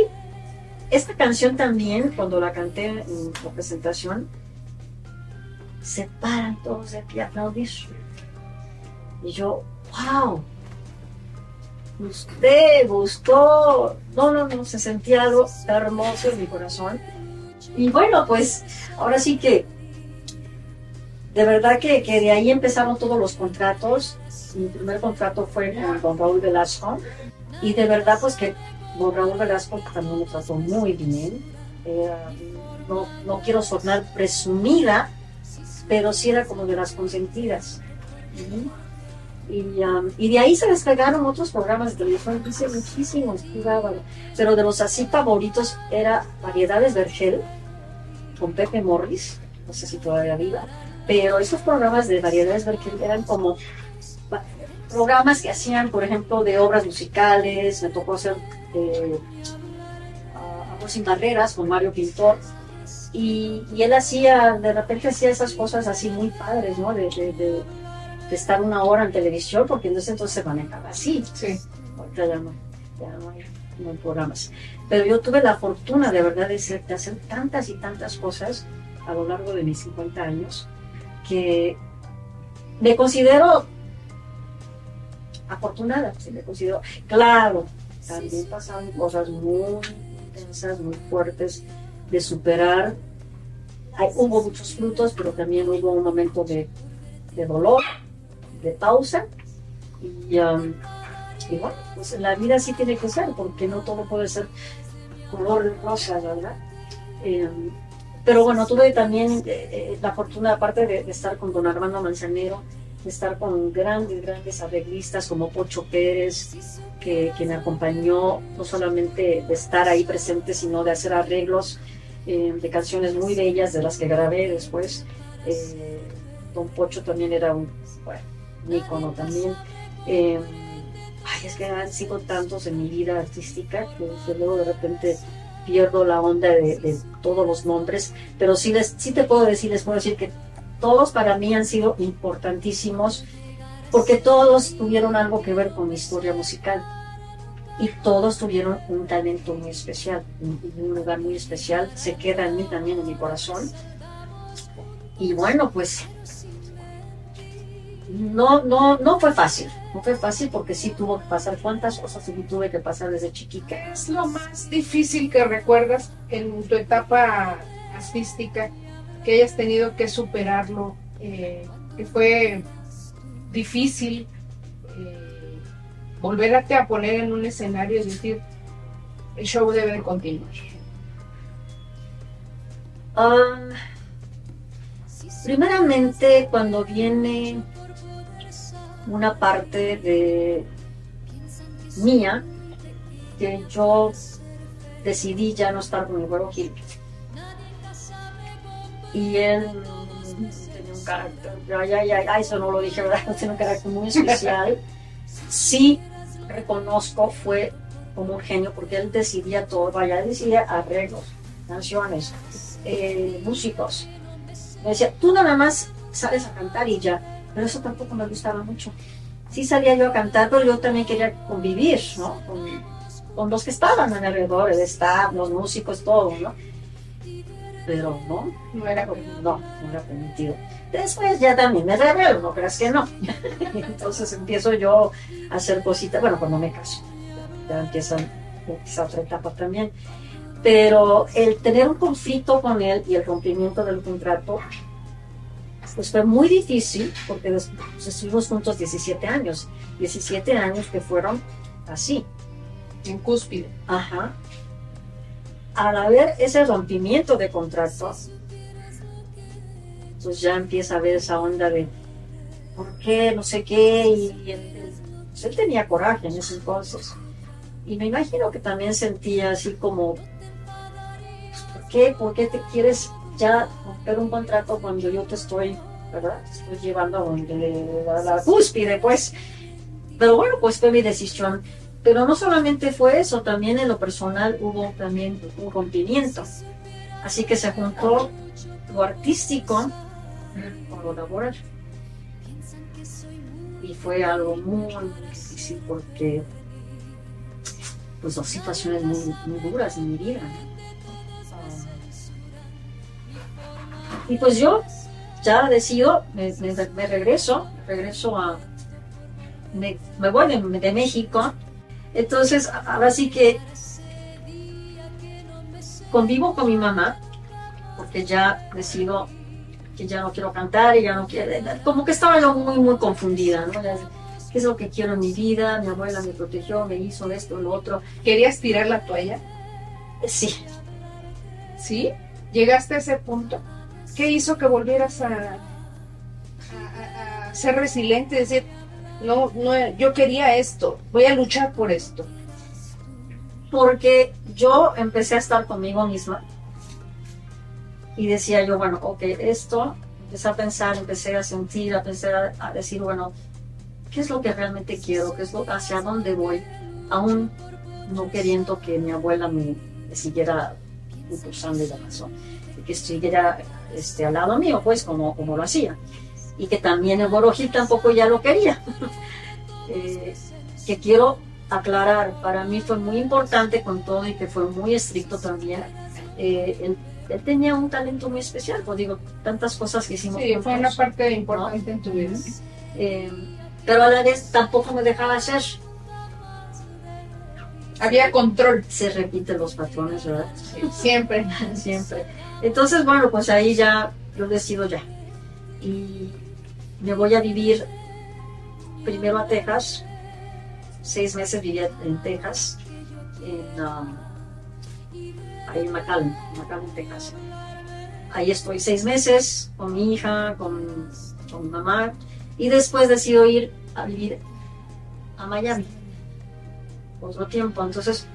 Speaker 2: esta canción también, cuando la canté en la presentación, se paran todos de pie a aplaudir. Y yo, wow, gusté, gustó. No, no, no, se sentía algo hermoso en mi corazón. Y bueno, pues ahora sí que de verdad que, que de ahí empezaron todos los contratos. Mi primer contrato fue con don Raúl Velasco. Y de verdad, pues que don Raúl Velasco también me trató muy bien. No, no quiero sonar presumida, pero sí era como de las consentidas. Um, y de ahí se despegaron otros programas de televisión, hice muchísimos, pero de los así favoritos era Variedades Vergel, con Pepe Morris, no sé si todavía viva, pero esos programas de Variedades Vergel eran como programas que hacían, por ejemplo, de obras musicales, me tocó hacer eh, Amor sin barreras con Mario Pintor, y, y él hacía, de repente hacía esas cosas así muy padres, ¿no? De, de- de- de estar una hora en televisión, porque en ese entonces se manejaba así.
Speaker 1: Sí.
Speaker 2: Ahorita ya no, ya no hay, no hay programas. Pero yo tuve la fortuna de verdad de, ser- de hacer tantas y tantas cosas a lo largo de mis 50 años que me considero afortunada, sí, me considero, claro, también pasaron cosas muy intensas, muy fuertes de superar. Hay- hubo muchos frutos, pero también hubo un momento de, de dolor, de pausa. Y, um, y bueno, pues la vida sí tiene que ser, porque no todo puede ser color de rosa, ¿verdad? Eh, pero bueno, tuve también eh, eh, la fortuna, aparte de, de estar con don Armando Manzanero, de estar con grandes, grandes arreglistas como Pocho Pérez, que, que me acompañó no solamente de estar ahí presente, sino de hacer arreglos eh, de canciones muy bellas, de las que grabé después. Eh, don Pocho también era un, bueno, un ícono también. Eh, ay, es que han sido tantos en mi vida artística que luego de repente pierdo la onda de, de todos los nombres, pero sí, les, sí te puedo decir, les puedo decir que todos para mí han sido importantísimos porque todos tuvieron algo que ver con mi historia musical y todos tuvieron un talento muy especial, un, un lugar muy especial, se queda en mí también, en mi corazón. Y bueno, pues no, no, no fue fácil, no fue fácil porque sí tuvo que pasar cuántas cosas sí tuve que pasar desde chiquita.
Speaker 1: ¿Qué es lo más difícil que recuerdas en tu etapa artística que hayas tenido que superarlo? eh, que fue difícil volverte a poner en un escenario y decir, el show debe de continuar?
Speaker 2: Um, primeramente, cuando viene una parte de mía, que yo decidí ya no estar con mi abuelo Gil. Y él tenía un carácter, ya, ya, ya, eso no lo dije, ¿verdad? Tiene un carácter muy especial. Sí, reconozco, fue como un genio, porque él decidía todo, vaya, él decidía arreglos, canciones, eh, músicos. Me decía, tú nada más sales a cantar y ya, pero eso tampoco me gustaba mucho. Sí salía yo a cantar, pero yo también quería convivir, ¿no? Con, con los que estaban alrededor, el staff, los músicos, todo, ¿no? Pero no,
Speaker 1: No era
Speaker 2: no, no era permitido. Después ya también me revelo, no creas que no. Entonces empiezo yo a hacer cositas, bueno, cuando me caso, ya empieza esa otra etapa también. Pero el tener un conflicto con él y el rompimiento del contrato, pues fue muy difícil porque pues, estuvimos juntos 17 años, 17 años que fueron así.
Speaker 1: en cúspide.
Speaker 2: Ajá. Al haber ese rompimiento de contrato, pues ya empieza a haber esa onda de ¿por qué? No sé qué. Y él, pues tenía coraje en ese entonces. Y me imagino que también sentía así como pues, ¿por qué? ¿Por qué te quieres ya romper un contrato cuando yo te estoy, ¿verdad? Te estoy llevando a donde a la cúspide, pues. Pero bueno, pues fue mi decisión. Pero no solamente fue eso, también en lo personal hubo también un rompimiento. Así que se juntó lo artístico con lo laboral. Y fue algo muy, difícil porque pues dos situaciones muy, muy duras en mi vida. Y pues yo ya decido, me regreso, regreso a, me, me voy de, de México. Entonces, ahora sí que convivo con mi mamá, porque ya decido que ya no quiero cantar y ya no quiero, como que estaba yo muy, muy confundida, ¿no? ¿Qué es lo que quiero en mi vida? Mi abuela me protegió, me hizo esto, lo otro.
Speaker 1: ¿Querías tirar la toalla?
Speaker 2: Sí,
Speaker 1: ¿Sí? ¿Llegaste a ese punto? ¿Qué hizo que volvieras a- a ser resiliente? Decir, no, no, yo quería esto, voy a luchar por esto.
Speaker 2: porque yo empecé a estar conmigo misma y decía yo, bueno, ok, esto, empecé a pensar, empecé a sentir, empecé a, a decir, bueno, ¿qué es lo que realmente quiero? ¿Qué es lo, hacia dónde voy? Aún no queriendo que mi abuela me, me siguiera impulsando la razón, y que siguiera este, al lado mío, pues, como, como lo hacía. Y que también el Borojil tampoco ya lo quería. Eh, que quiero aclarar, para mí fue muy importante con todo y que fue muy estricto también. Eh, él tenía un talento muy especial, pues digo, tantas cosas que hicimos
Speaker 1: Sí, fue una parte importante en tu vida.
Speaker 2: eh, pero a la vez tampoco me dejaba hacer.
Speaker 1: Había control,
Speaker 2: Se repiten los patrones, ¿verdad?
Speaker 1: siempre.
Speaker 2: Siempre. Entonces, bueno, pues ahí ya yo decido ya. Y me voy a vivir primero a Texas. Seis meses vivía en Texas, en, um, ahí en McAllen, McAllen, Texas. Ahí estoy seis meses con mi hija, con, con mi mamá. Y después decido ir a vivir a Miami. Otro tiempo. Entonces,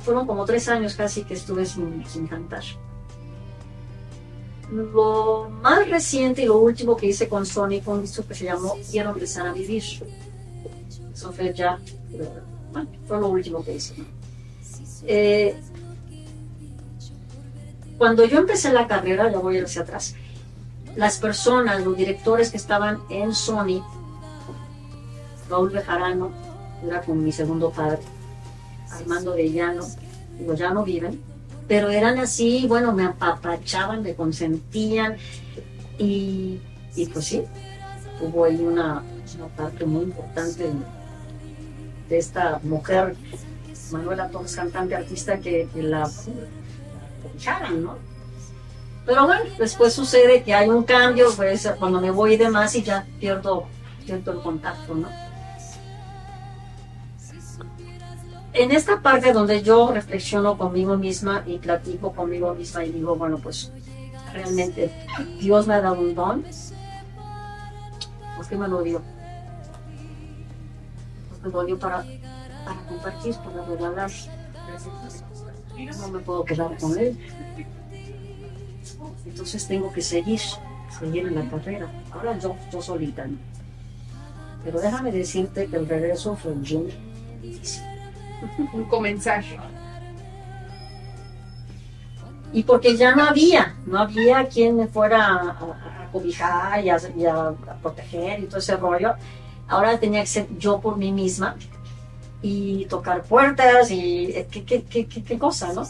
Speaker 2: fueron como tres años casi que estuve sin, sin cantar. Lo más reciente y lo último que hice con Sony fue un disco que se llamó Quiero empezar a vivir. Eso fue ya, eh, bueno, fue lo último que hice. Eh, cuando yo empecé la carrera, ya voy hacia atrás, las personas, los directores que estaban en Sony, Raúl Bejarano, era como mi segundo padre, Armando de Llano, digo, ya no viven, pero eran así, bueno, me apapachaban, me consentían y, y pues sí, hubo ahí una, parte muy importante de, esta mujer, Manuela Torres, cantante, artista, que la apapachaban, ¿no? Pero bueno, después sucede que hay un cambio, pues cuando me voy de más y ya pierdo, pierdo el contacto, ¿no? en esta parte donde yo reflexiono conmigo misma y platico conmigo misma y digo, bueno, pues realmente Dios me ha dado un don, ¿por qué me lo dio? Pues me lo dio para, para compartir, para regalar. No me puedo quedar con él. Entonces tengo que seguir, seguir en la carrera. Ahora yo, yo solita. ¿no? Pero déjame decirte que el regreso fue difícil.
Speaker 1: Un comenzar.
Speaker 2: Y porque ya no había, no había quien me fuera a, a- a cobijar y a, y a- a proteger y todo ese rollo. Ahora tenía que ser yo por mí misma y tocar puertas y eh, qué, qué, qué, qué, cosa, ¿no?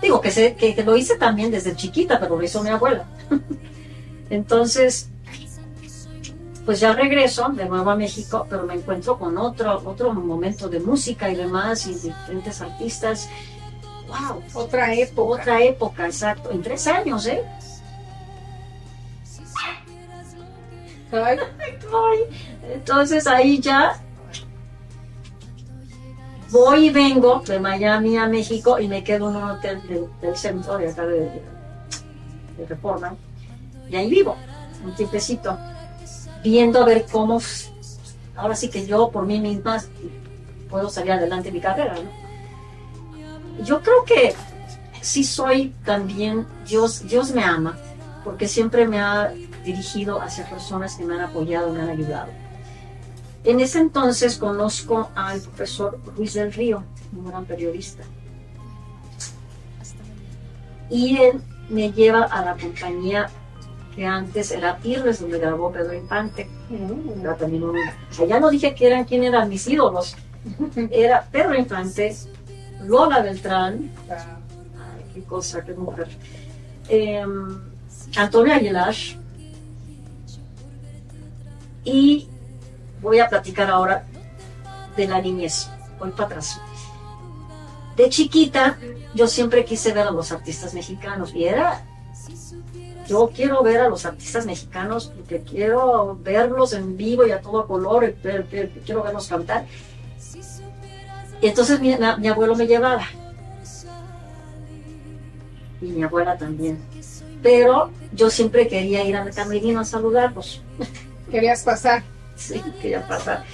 Speaker 2: Digo que, sé, que, que lo hice también desde chiquita, pero lo hizo mi abuela. Entonces, pues ya regreso de nuevo a México, pero me encuentro con otro, otro momento de música y demás y diferentes artistas. ¡Wow!
Speaker 1: Otra época.
Speaker 2: Otra época, exacto. En tres años, ¿eh? Entonces ahí ya voy y vengo de Miami a México y me quedo en un hotel del, centro de acá de, de Reforma. Y ahí vivo, un tiempecito, viendo a ver cómo, ahora sí que yo por mí misma puedo salir adelante en mi carrera, ¿no? Yo creo que sí soy también, Dios, Dios me ama, porque siempre me ha dirigido hacia personas que me han apoyado, me han ayudado. En ese entonces conozco al profesor Luis del Río, un gran periodista. Y él me lleva a la compañía que antes era Irles, donde grabó Pedro Infante. Era también un- Allá no dije que eran quién eran mis ídolos. Era Pedro Infante, Lola Beltrán, Ay, qué cosa, qué mujer. Eh, Antonio Aguilar. Y voy a platicar ahora de la niñez. Voy para atrás. De chiquita, yo siempre quise ver a los artistas mexicanos. Y era. Yo quiero ver a los artistas mexicanos porque quiero verlos en vivo y a todo color. y ver- ver- quiero verlos cantar. Y entonces mi, mi abuelo me llevaba y mi abuela también. Pero yo siempre quería ir al camerino a saludarlos.
Speaker 1: Querías pasar.
Speaker 2: Sí, quería pasar.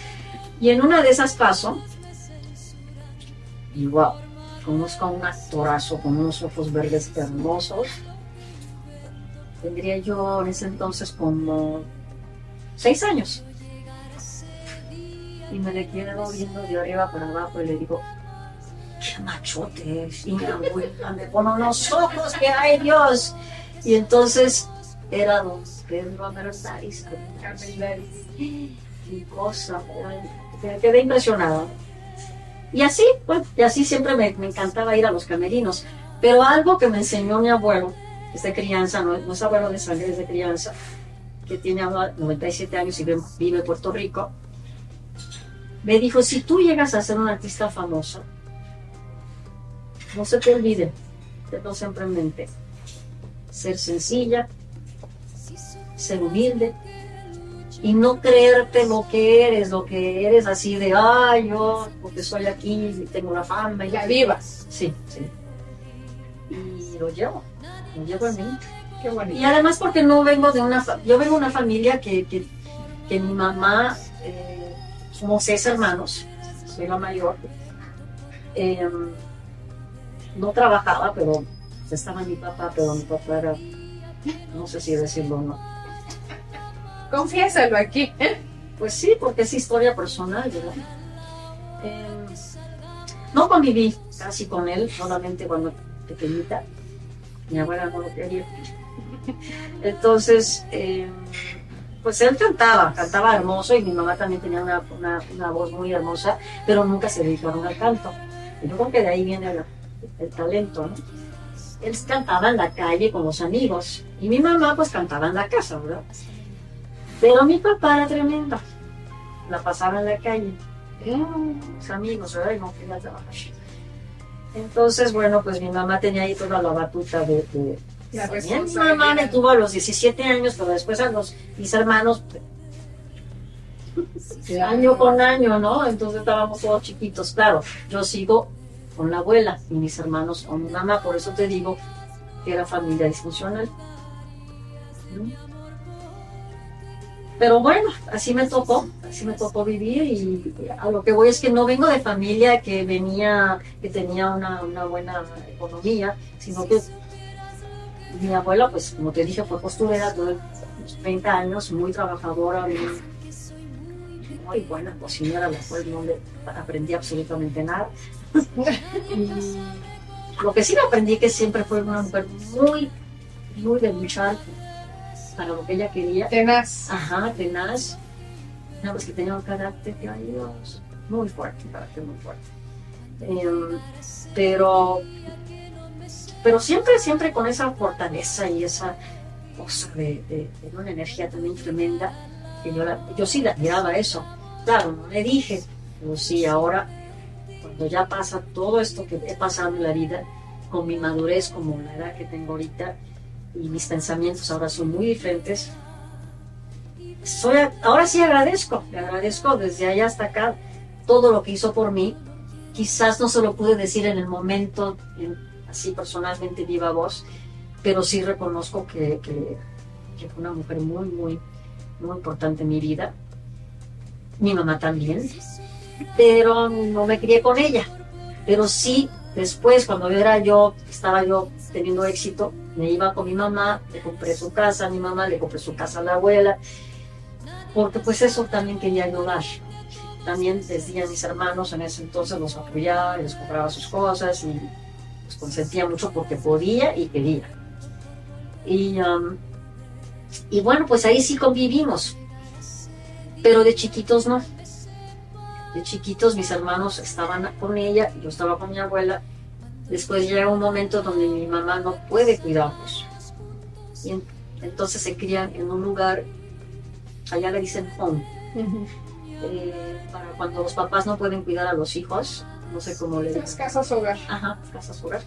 Speaker 2: Y en una de esas paso, y wow, conozco a un actorazo con unos ojos verdes hermosos. Tendría yo en ese entonces como seis años. Y me le quedo viendo de arriba para abajo y le digo, qué machote es. Y me pone unos ojos que hay Dios. Y entonces era don Pedro Amertaris. Qué cosa, me quedé impresionada. Y así, pues, y así siempre me, me encantaba ir a los camerinos. Pero algo que me enseñó mi abuelo, es de crianza, no, no es abuelo de sangre, es de crianza, que tiene ahora 97 años y vive- vive en Puerto Rico, me dijo, si tú llegas a ser un artista famoso, no se te olvide, tenlo siempre en mente, ser sencilla, ser humilde y no creerte lo que eres, lo que eres así de, ay, yo, porque soy aquí y tengo la fama. Y
Speaker 1: La viva.
Speaker 2: Sí, sí. Y lo llevo, lo llevo en mí.
Speaker 1: Qué bonito.
Speaker 2: Y además porque no vengo de una, yo vengo de una familia que, que, que mi mamá, eh, somos seis hermanos, soy la mayor, eh, no trabajaba, pero estaba mi papá, pero mi papá era, no sé si decirlo o no.
Speaker 1: Confiésalo aquí.
Speaker 2: Pues sí, porque es historia personal, ¿verdad? Eh, no conviví casi con él, solamente cuando pequeñita. Mi abuela no lo quería. Entonces, eh, pues él cantaba, cantaba hermoso y mi mamá también tenía una, una- voz muy hermosa, pero nunca se dedicaron al canto. Yo creo que de ahí viene el, el talento, ¿no? Él cantaba en la calle con los amigos y mi mamá pues cantaba en la casa, ¿verdad? Pero mi papá era tremendo. La pasaba en la calle. Los amigos, ¿verdad? Y no quería trabajar. Entonces, bueno, pues mi mamá tenía ahí toda la batuta de... de-
Speaker 1: La
Speaker 2: También mi mamá me tuvo a los 17 años, pero después a los mis hermanos... año con año, ¿no? Entonces estábamos todos chiquitos. Claro, yo sigo con la abuela y mis hermanos con mi mamá, por eso te digo que era familia disfuncional. ¿Mm? Pero bueno, así me tocó, así me tocó vivir y a lo que voy es que no vengo de familia que venía, que tenía una, buena economía, sino que mi abuela, pues como te dije, fue costurera todos los 30 años, muy trabajadora, muy, muy buena cocinera, la cual no le aprendí absolutamente nada. lo que sí me aprendí que siempre fue una mujer muy, muy de luchar para lo que ella quería.
Speaker 1: Tenaz.
Speaker 2: Ajá, tenaz. Una vez que tenía un carácter, ay Dios, muy fuerte, un carácter muy fuerte. Em, pero, pero siempre, siempre con esa fortaleza y esa cosa de, de, de una energía también tremenda, que yo, la, yo sí la admiraba eso. Claro, no le dije, pero sí, ahora, cuando ya pasa todo esto que he pasado en la vida, con mi madurez, como la edad que tengo ahorita, y mis pensamientos ahora son muy diferentes. Soy, ahora sí agradezco, le agradezco desde allá hasta acá todo lo que hizo por mí. Quizás no se lo pude decir en el momento, en, así personalmente viva voz, pero sí reconozco que, que, que, fue una mujer muy, muy, muy importante en mi vida. Mi mamá también, pero no me crié con ella. Pero sí, después, cuando era yo, estaba yo teniendo éxito, me iba con mi mamá, le compré su casa a mi mamá, le compré su casa a la abuela, porque pues eso también quería ayudar. También decía mis hermanos en ese entonces los apoyaba, les compraba sus cosas y los consentía mucho porque podía y quería. Y, um, y bueno, pues ahí sí convivimos, pero de chiquitos no. De chiquitos mis hermanos estaban con ella, yo estaba con mi abuela Después llega un momento donde mi mamá no puede cuidarlos. Y en, entonces se crían en un lugar, allá le dicen home, uh -huh. eh, para cuando los papás no pueden cuidar a los hijos, no sé cómo le
Speaker 1: dicen. casas hogar.
Speaker 2: Ajá, casas hogar.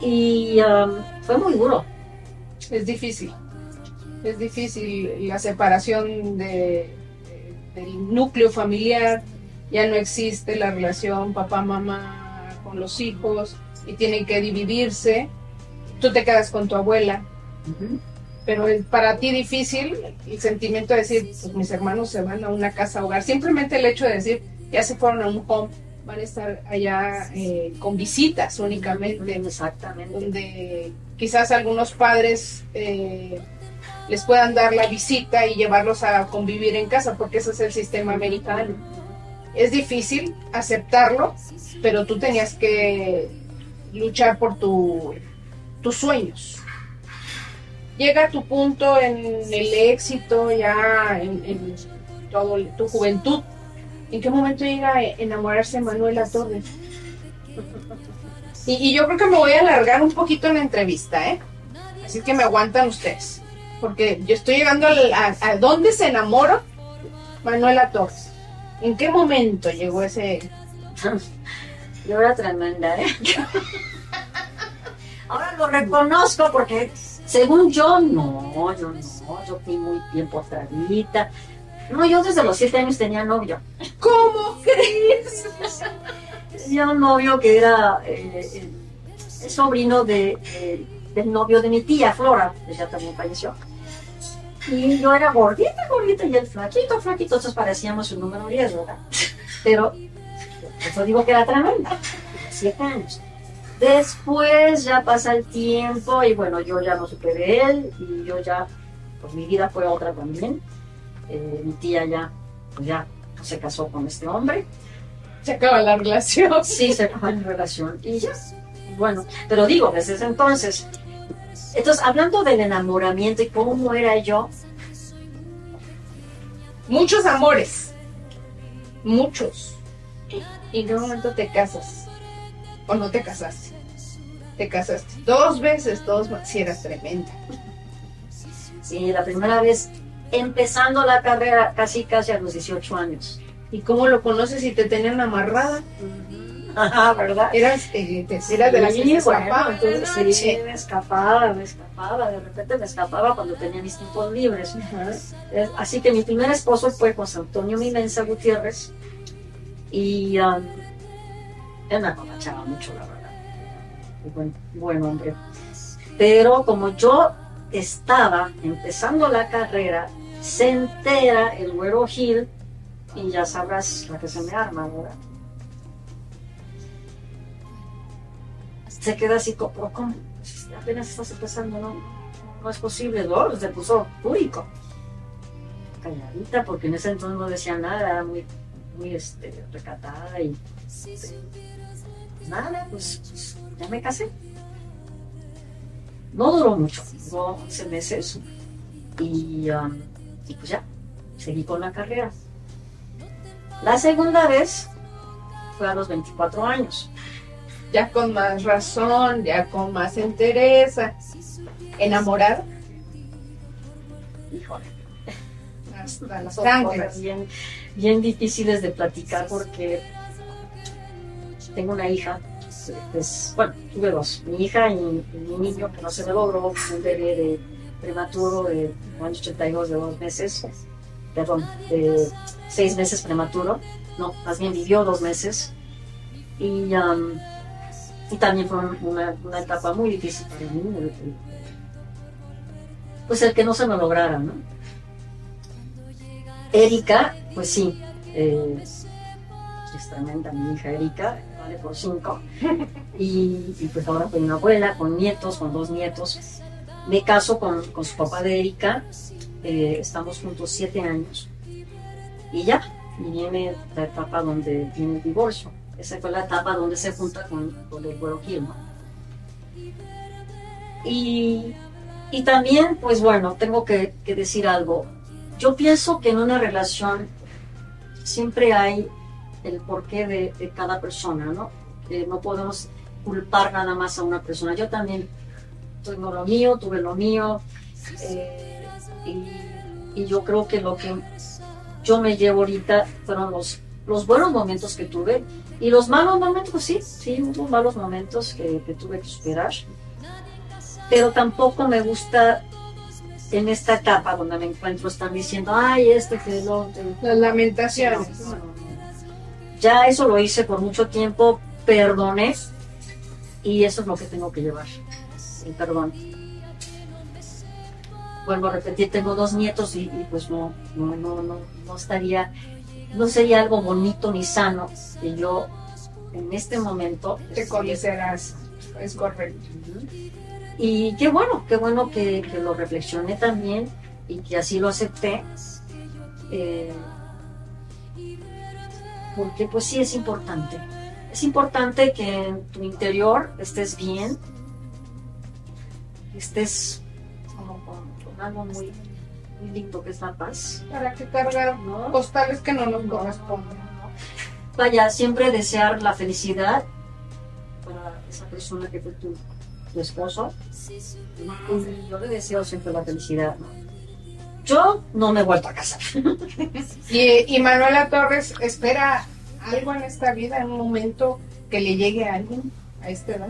Speaker 2: Y um, fue muy duro.
Speaker 1: Es difícil. Es difícil la separación de, de, del núcleo familiar, ya no existe la relación papá-mamá con los hijos y tienen que dividirse. Tú te quedas con tu abuela. Uh -huh. Pero es para ti difícil el sentimiento de decir, pues mis hermanos se van a una casa hogar. Simplemente el hecho de decir, ya se fueron a un home, van a estar allá eh, con visitas únicamente.
Speaker 2: Exactamente.
Speaker 1: Donde quizás algunos padres eh, les puedan dar la visita y llevarlos a convivir en casa, porque ese es el sistema americano. Es difícil aceptarlo, pero tú tenías que luchar por tu, tus sueños. Llega tu punto en el éxito, ya en, todo tu juventud. ¿En qué momento llega a enamorarse Manuela Torres? Y, yo creo que me voy a alargar un poquito en la entrevista, ¿eh? Así que me aguantan ustedes. Porque yo estoy llegando a, a, a dónde se enamora Manuela Torres. ¿En qué momento llegó ese
Speaker 2: yo era tremenda, ¿eh? Ahora lo reconozco porque, según yo, no, yo no, yo fui muy bien portadita. No, yo desde los siete años tenía novio.
Speaker 1: ¿Cómo crees?
Speaker 2: Tenía un novio que era eh, el sobrino de, eh, del novio de mi tía, Flora, ella también falleció. Y yo era gordita, gordita, y él flaquito, flaquito, entonces parecíamos un número 10, ¿verdad? Pero eso digo que era tremenda. Siete años. Después ya pasa el tiempo y bueno, yo ya no supe de él y yo ya, pues mi vida fue otra también. Eh, mi tía ya, pues ya se casó con este hombre.
Speaker 1: Se acaba la relación.
Speaker 2: Sí, se acaba la relación y ya. Bueno, pero digo, desde ese entonces. Entonces, hablando del enamoramiento y cómo era yo.
Speaker 1: Muchos amores. Muchos y en qué momento te casas o no te casaste. Te casaste dos veces, dos si eras tremenda.
Speaker 2: Sí, la primera vez empezando la carrera casi casi a los 18 años.
Speaker 1: ¿Y cómo lo conoces si te tenían amarrada?
Speaker 2: ¿Verdad?
Speaker 1: Eras, eh, te- eras de las que se escapaban
Speaker 2: entonces sí, me escapaba, me escapaba, de repente me escapaba cuando tenía mis tiempos libres.
Speaker 1: Ajá.
Speaker 2: Así que mi primer esposo fue José Antonio Mimensa Gutiérrez y um, él me apapachaba mucho, la verdad. Buen, buen hombre. Pero como yo estaba empezando la carrera, se entera el güero Gil y ya sabrás la que se me arma, ¿verdad? Se queda así, como, "¿Pero ¿cómo? Si Apenas estás empezando, no, no es posible, ¿no? Se puso público calladita porque en ese entonces no decía nada, era muy, muy este, recatada y este, nada, pues, pues, ya me casé. No duró mucho, duró 11 meses y, um, y pues ya, seguí con la carrera. La segunda vez fue a los 24 años.
Speaker 1: Ya con más razón, ya con más entereza. Enamorada
Speaker 2: Híjole,
Speaker 1: hasta las
Speaker 2: cosas bien, bien difíciles de platicar porque tengo una hija, pues, bueno, tuve dos, mi hija y, y mi niño que no se me logró, un bebé de prematuro de un año 82 de dos meses, perdón, de seis meses prematuro, no, más bien vivió dos meses y, um, y también fue una, una etapa muy difícil para mí, pues el que no se me lograra, ¿no? Erika, pues sí, eh, es tremenda mi hija Erika, vale por cinco. Y, y pues ahora con una abuela, con nietos, con dos nietos. Me caso con, con su papá de Erika, eh, estamos juntos siete años. Y ya, y viene la etapa donde viene el divorcio. Esa fue la etapa donde se junta con, el Gil, ¿no? Y, y también, pues bueno, tengo que, decir algo. Yo pienso que en una relación siempre hay el porqué de, cada persona, ¿no? Que no podemos culpar nada más a una persona. Yo también tengo lo mío, tuve lo mío, eh, y, y yo creo que lo que yo me llevo ahorita fueron los, los buenos momentos que tuve y los malos momentos, sí, sí, hubo malos momentos que, que tuve que superar, pero tampoco me gusta en esta etapa donde me encuentro están diciendo, ay, este que otro.
Speaker 1: Las lamentaciones.
Speaker 2: No, no, no. Ya eso lo hice por mucho tiempo, perdoné y eso es lo que tengo que llevar, el perdón. Vuelvo a repetir, tengo dos nietos y, y pues no, no, no, no, no estaría, no sería algo bonito ni sano que yo en este momento
Speaker 1: Te conocerás. Es correcto.
Speaker 2: y qué bueno, qué bueno que, que lo reflexioné también y que así lo acepté. Eh, porque pues sí es importante. Es importante que en tu interior estés bien, estés como con, con algo muy, muy lindo que es la paz.
Speaker 1: ¿Para qué cargar
Speaker 2: ¿no?
Speaker 1: postales que no nos corresponden?
Speaker 2: Vaya, siempre desear la felicidad para esa persona que fue tu, tu esposo. Y yo le deseo siempre la felicidad. ¿no? Yo no me he vuelto a casar.
Speaker 1: Y, y Manuela Torres espera algo en esta vida, en un momento que le llegue a alguien a esta edad.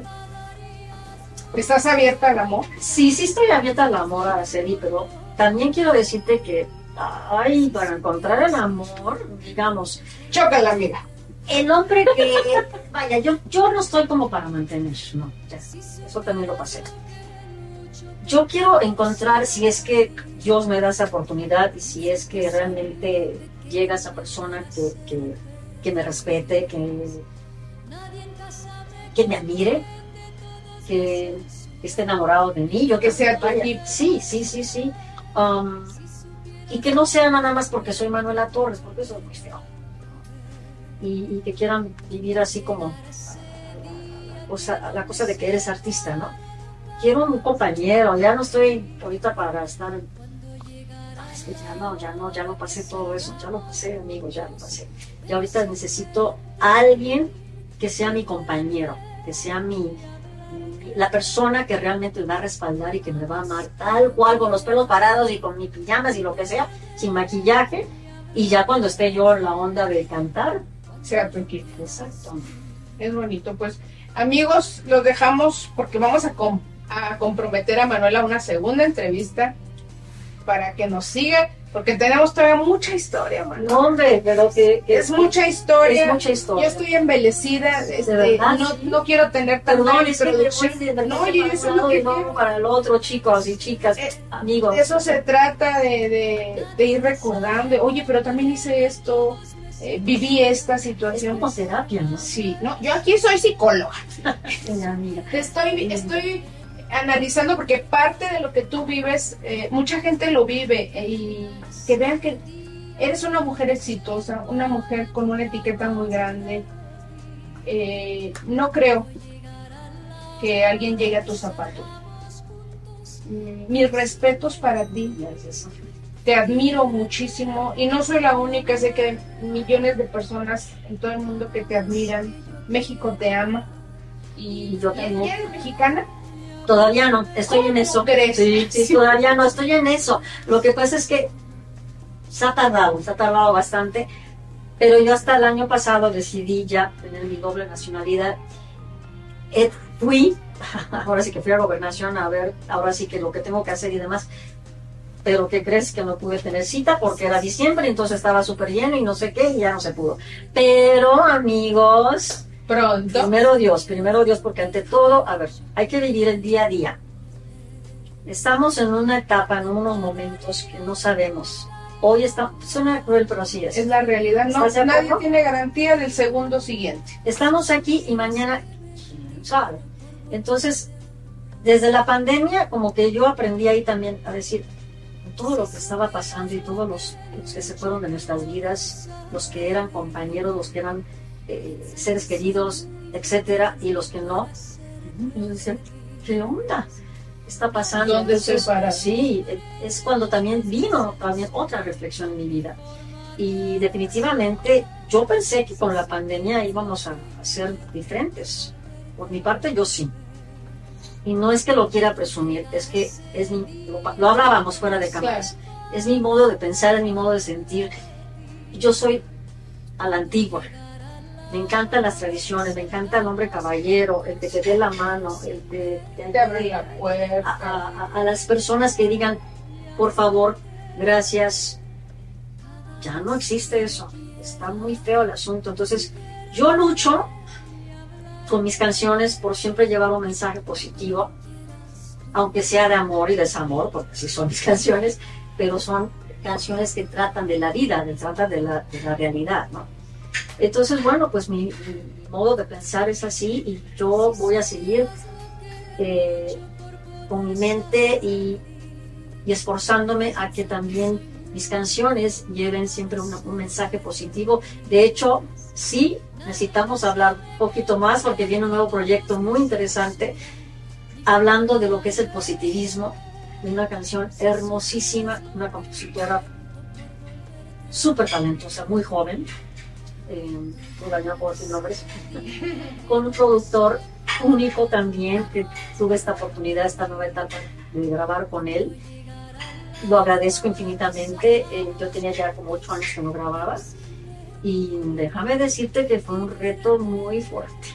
Speaker 1: ¿Estás abierta al amor?
Speaker 2: Sí, sí estoy abierta al amor, Araceli, pero también quiero decirte que, ay, para encontrar el amor, digamos,
Speaker 1: Chócala, mira.
Speaker 2: el hombre que, vaya, yo, yo no estoy como para mantener, no, ya, eso también lo pasé. Yo quiero encontrar si es que Dios me da esa oportunidad y si es que realmente llega esa persona que, que, que me respete, que, que me admire, que esté enamorado de mí. Yo
Speaker 1: Que sea tu.
Speaker 2: Sí, sí, sí, sí. Um, y que no sea nada más porque soy Manuela Torres, porque eso es muy feo. Y, que quieran vivir así como o sea, la cosa de que eres artista, ¿no? Quiero un compañero, ya no estoy ahorita para estar. Es que ya no, ya no, ya no pasé todo eso, ya lo pasé, amigo, ya lo pasé. Y ahorita necesito a alguien que sea mi compañero, que sea mi- la persona que realmente me va a respaldar y que me va a amar tal cual, con los pelos parados y con mis pijamas y lo que sea, sin maquillaje. Y ya cuando esté yo en la onda de cantar,
Speaker 1: Sea tu equipo.
Speaker 2: exacto.
Speaker 1: es bonito. Pues amigos, los dejamos porque vamos a, com- a comprometer a Manuela una segunda entrevista para que nos siga, porque tenemos todavía mucha historia, Manuela.
Speaker 2: No, hombre, pero que, que
Speaker 1: Es mucha historia.
Speaker 2: es mucha historia.
Speaker 1: Yo estoy embellecida, este,
Speaker 2: verdad?
Speaker 1: no, no quiero tener tanta
Speaker 2: Perdón, es que de verdad
Speaker 1: No,
Speaker 2: para
Speaker 1: eso es lo que quiero.
Speaker 2: para el otro, chicos y chicas,
Speaker 1: Eh,
Speaker 2: amigos.
Speaker 1: Eso se trata de, de, de ir recordando, oye, pero también hice esto, eh, viví esta
Speaker 2: Es
Speaker 1: situación.
Speaker 2: como terapia, ¿no?
Speaker 1: Sí, no, yo aquí soy psicóloga.
Speaker 2: Amiga.
Speaker 1: Te estoy, estoy analizando porque parte de lo que tú vives, eh, mucha gente lo vive eh, y que vean que eres una mujer exitosa, una mujer con una etiqueta muy grande. Eh, no creo que alguien llegue a tus zapatos. Mm, Mis respetos para ti. Te admiro muchísimo y no soy la única, sé que hay millones de personas en todo el mundo que te admiran. México te ama. Y
Speaker 2: Yo también.
Speaker 1: ¿Ya eres mexicana?
Speaker 2: Todavía no, estoy en
Speaker 1: ¿Cómo
Speaker 2: eso.
Speaker 1: crees?
Speaker 2: Sí, sí,
Speaker 1: Sí.
Speaker 2: todavía no, estoy en eso. Lo que pasa es que se ha tardado, se ha tardado bastante, pero yo hasta el año pasado decidí ya tener mi doble nacionalidad. Eh, fui, ahora sí que fui a gobernación a ver, ahora sí que lo que tengo que hacer y demás. Pero ¿qué crees? Que no pude tener cita porque era diciembre, entonces estaba súper lleno y no sé qué, y ya no se pudo. Pero amigos,
Speaker 1: Pronto.
Speaker 2: Primero Dios, primero Dios, porque ante todo, a ver, hay que vivir el día a día. Estamos en una etapa, en unos momentos que no sabemos. Hoy está, suena cruel, pero así es.
Speaker 1: Es la realidad. No,
Speaker 2: ¿Estás de
Speaker 1: nadie tiene garantía del segundo siguiente.
Speaker 2: Estamos aquí y mañana, quién sabe. Entonces, desde la pandemia, como que yo aprendí ahí también a decir todo lo que estaba pasando y todos los, los que se fueron de nuestras vidas, los que eran compañeros, los que eran eh, seres queridos, etcétera, y los que no. ¿qué onda? ¿Qué está pasando?
Speaker 1: ¿Dónde
Speaker 2: Entonces,
Speaker 1: parada?
Speaker 2: Sí, es cuando también vino también otra reflexión en mi vida. Y definitivamente yo pensé que con la pandemia íbamos a, a ser diferentes. Por mi parte, yo sí. Y no es que lo quiera presumir, es que es mi, lo, lo hablábamos fuera de cámaras. Es mi modo de pensar, es mi modo de sentir. Yo soy a la antigua. Me encantan las tradiciones, me encanta el hombre caballero, el que dé la mano, el de
Speaker 1: Te abre
Speaker 2: ayude
Speaker 1: la
Speaker 2: a,
Speaker 1: puerta.
Speaker 2: a- a las personas que digan, por favor, gracias. Ya no existe eso. Está muy feo el asunto. Entonces, yo lucho con mis canciones por siempre llevar un mensaje positivo, aunque sea de amor y desamor, porque sí son mis canciones, pero son canciones que tratan de la vida, que tratan de la, de la realidad, ¿no? Entonces, bueno, pues mi, modo de pensar es así y yo voy a seguir eh, con mi mente y, esforzándome a que también mis canciones lleven siempre un mensaje positivo. De hecho, sí necesitamos hablar un poquito más porque viene un nuevo proyecto muy interesante hablando de lo que es el positivismo, una canción hermosísima, una compositora súper talentosa, muy joven, con un productor único también, que tuve esta oportunidad, esta nueva etapa de grabar con él. Lo agradezco infinitamente, eh, yo tenía ya como ocho años que no grababa y déjame decirte que fue un reto muy fuerte.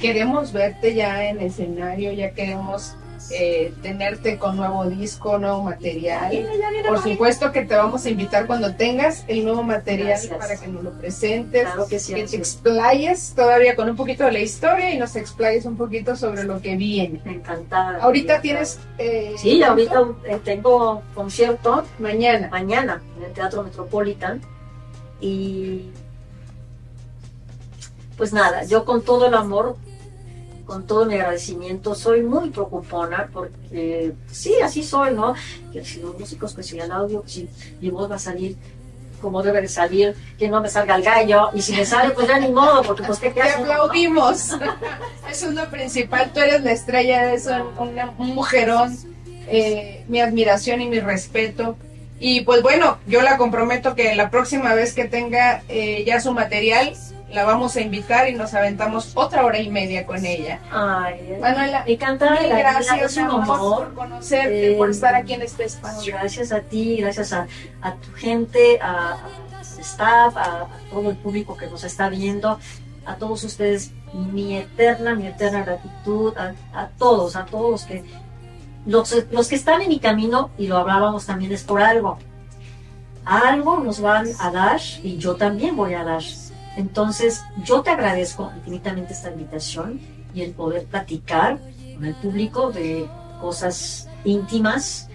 Speaker 1: Queremos verte ya en escenario, ya queremos eh, tenerte con nuevo disco, nuevo material. Por supuesto que te vamos a invitar cuando tengas el nuevo material
Speaker 2: Gracias.
Speaker 1: para que nos lo presentes,
Speaker 2: Claro que sí,
Speaker 1: que te explayes todavía con un poquito de la historia y nos explayes un poquito sobre lo que viene.
Speaker 2: encantada.
Speaker 1: Ahorita tienes... eh,
Speaker 2: Sí, ahorita eh, tengo concierto
Speaker 1: Mañana.
Speaker 2: mañana en el Teatro Metropolitan y pues nada, yo con todo el amor, con todo mi agradecimiento, soy muy preocupona porque sí, así soy, ¿no? Que si los músicos, que si el audio, que si mi voz va a salir como debe de salir, que no me salga el gallo y si me sale pues ya ni modo, porque pues qué,
Speaker 1: Te
Speaker 2: no?
Speaker 1: aplaudimos. Eso es lo principal. Tú eres la estrella, eres un, una- un mujerón. Eh, mi admiración y mi respeto. Y pues bueno, yo la comprometo que la próxima vez que tenga eh, ya su material, la vamos a invitar y nos aventamos otra hora y media con ella.
Speaker 2: Ay,
Speaker 1: Manuela,
Speaker 2: encantada de
Speaker 1: mil
Speaker 2: vida,
Speaker 1: gracias, amor, por conocerte,
Speaker 2: Eh,
Speaker 1: por estar aquí en este espacio.
Speaker 2: Gracias a ti, gracias a, a tu gente, a, a staff, a, a todo el público que nos está viendo. a todos ustedes mi eterna, mi eterna gratitud, a, a todos, a todos los que, los, los que están en mi camino, y lo hablábamos también, es por algo. Algo nos van a dar y yo también voy a dar. Entonces, yo te agradezco infinitamente esta invitación y el poder platicar con el público de cosas íntimas,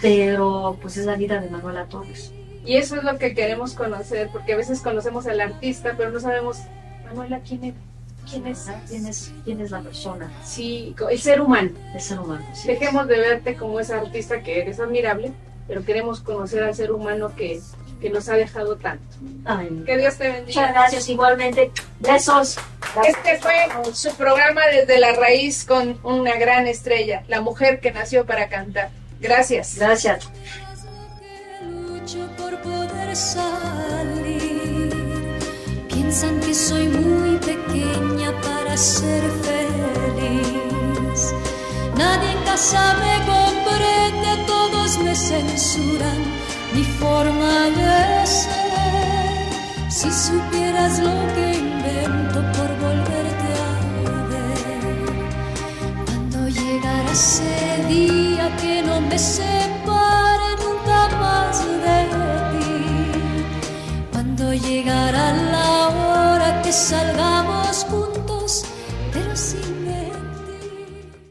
Speaker 2: pero pues es la vida de Manuela Torres.
Speaker 1: Y eso es lo que queremos conocer, porque a veces conocemos al artista, pero no sabemos, Manuela, quién es. ¿Quién es?
Speaker 2: ¿Quién es, quién es la persona?
Speaker 1: Sí, el ser humano.
Speaker 2: El ser humano. sí.
Speaker 1: Dejemos de verte como esa artista que eres admirable, pero queremos conocer al ser humano que, que nos ha dejado tanto.
Speaker 2: Ay,
Speaker 1: Que Dios te
Speaker 2: muchas
Speaker 1: bendiga.
Speaker 2: gracias igualmente. Besos.
Speaker 1: Este fue su programa desde la raíz con una gran estrella, la mujer que nació para cantar. Gracias.
Speaker 2: Gracias.
Speaker 4: Lucho por poder salir. Piensan que soy muy pequeña para ser feliz. Nadie en casa me comprende, todos me censuran mi forma de ser. Si supieras lo que invento por volverte a ver. Cuando llegará ese día que no me separe nunca más de ti. Cuando llegará la hora que salgamos juntos, pero sin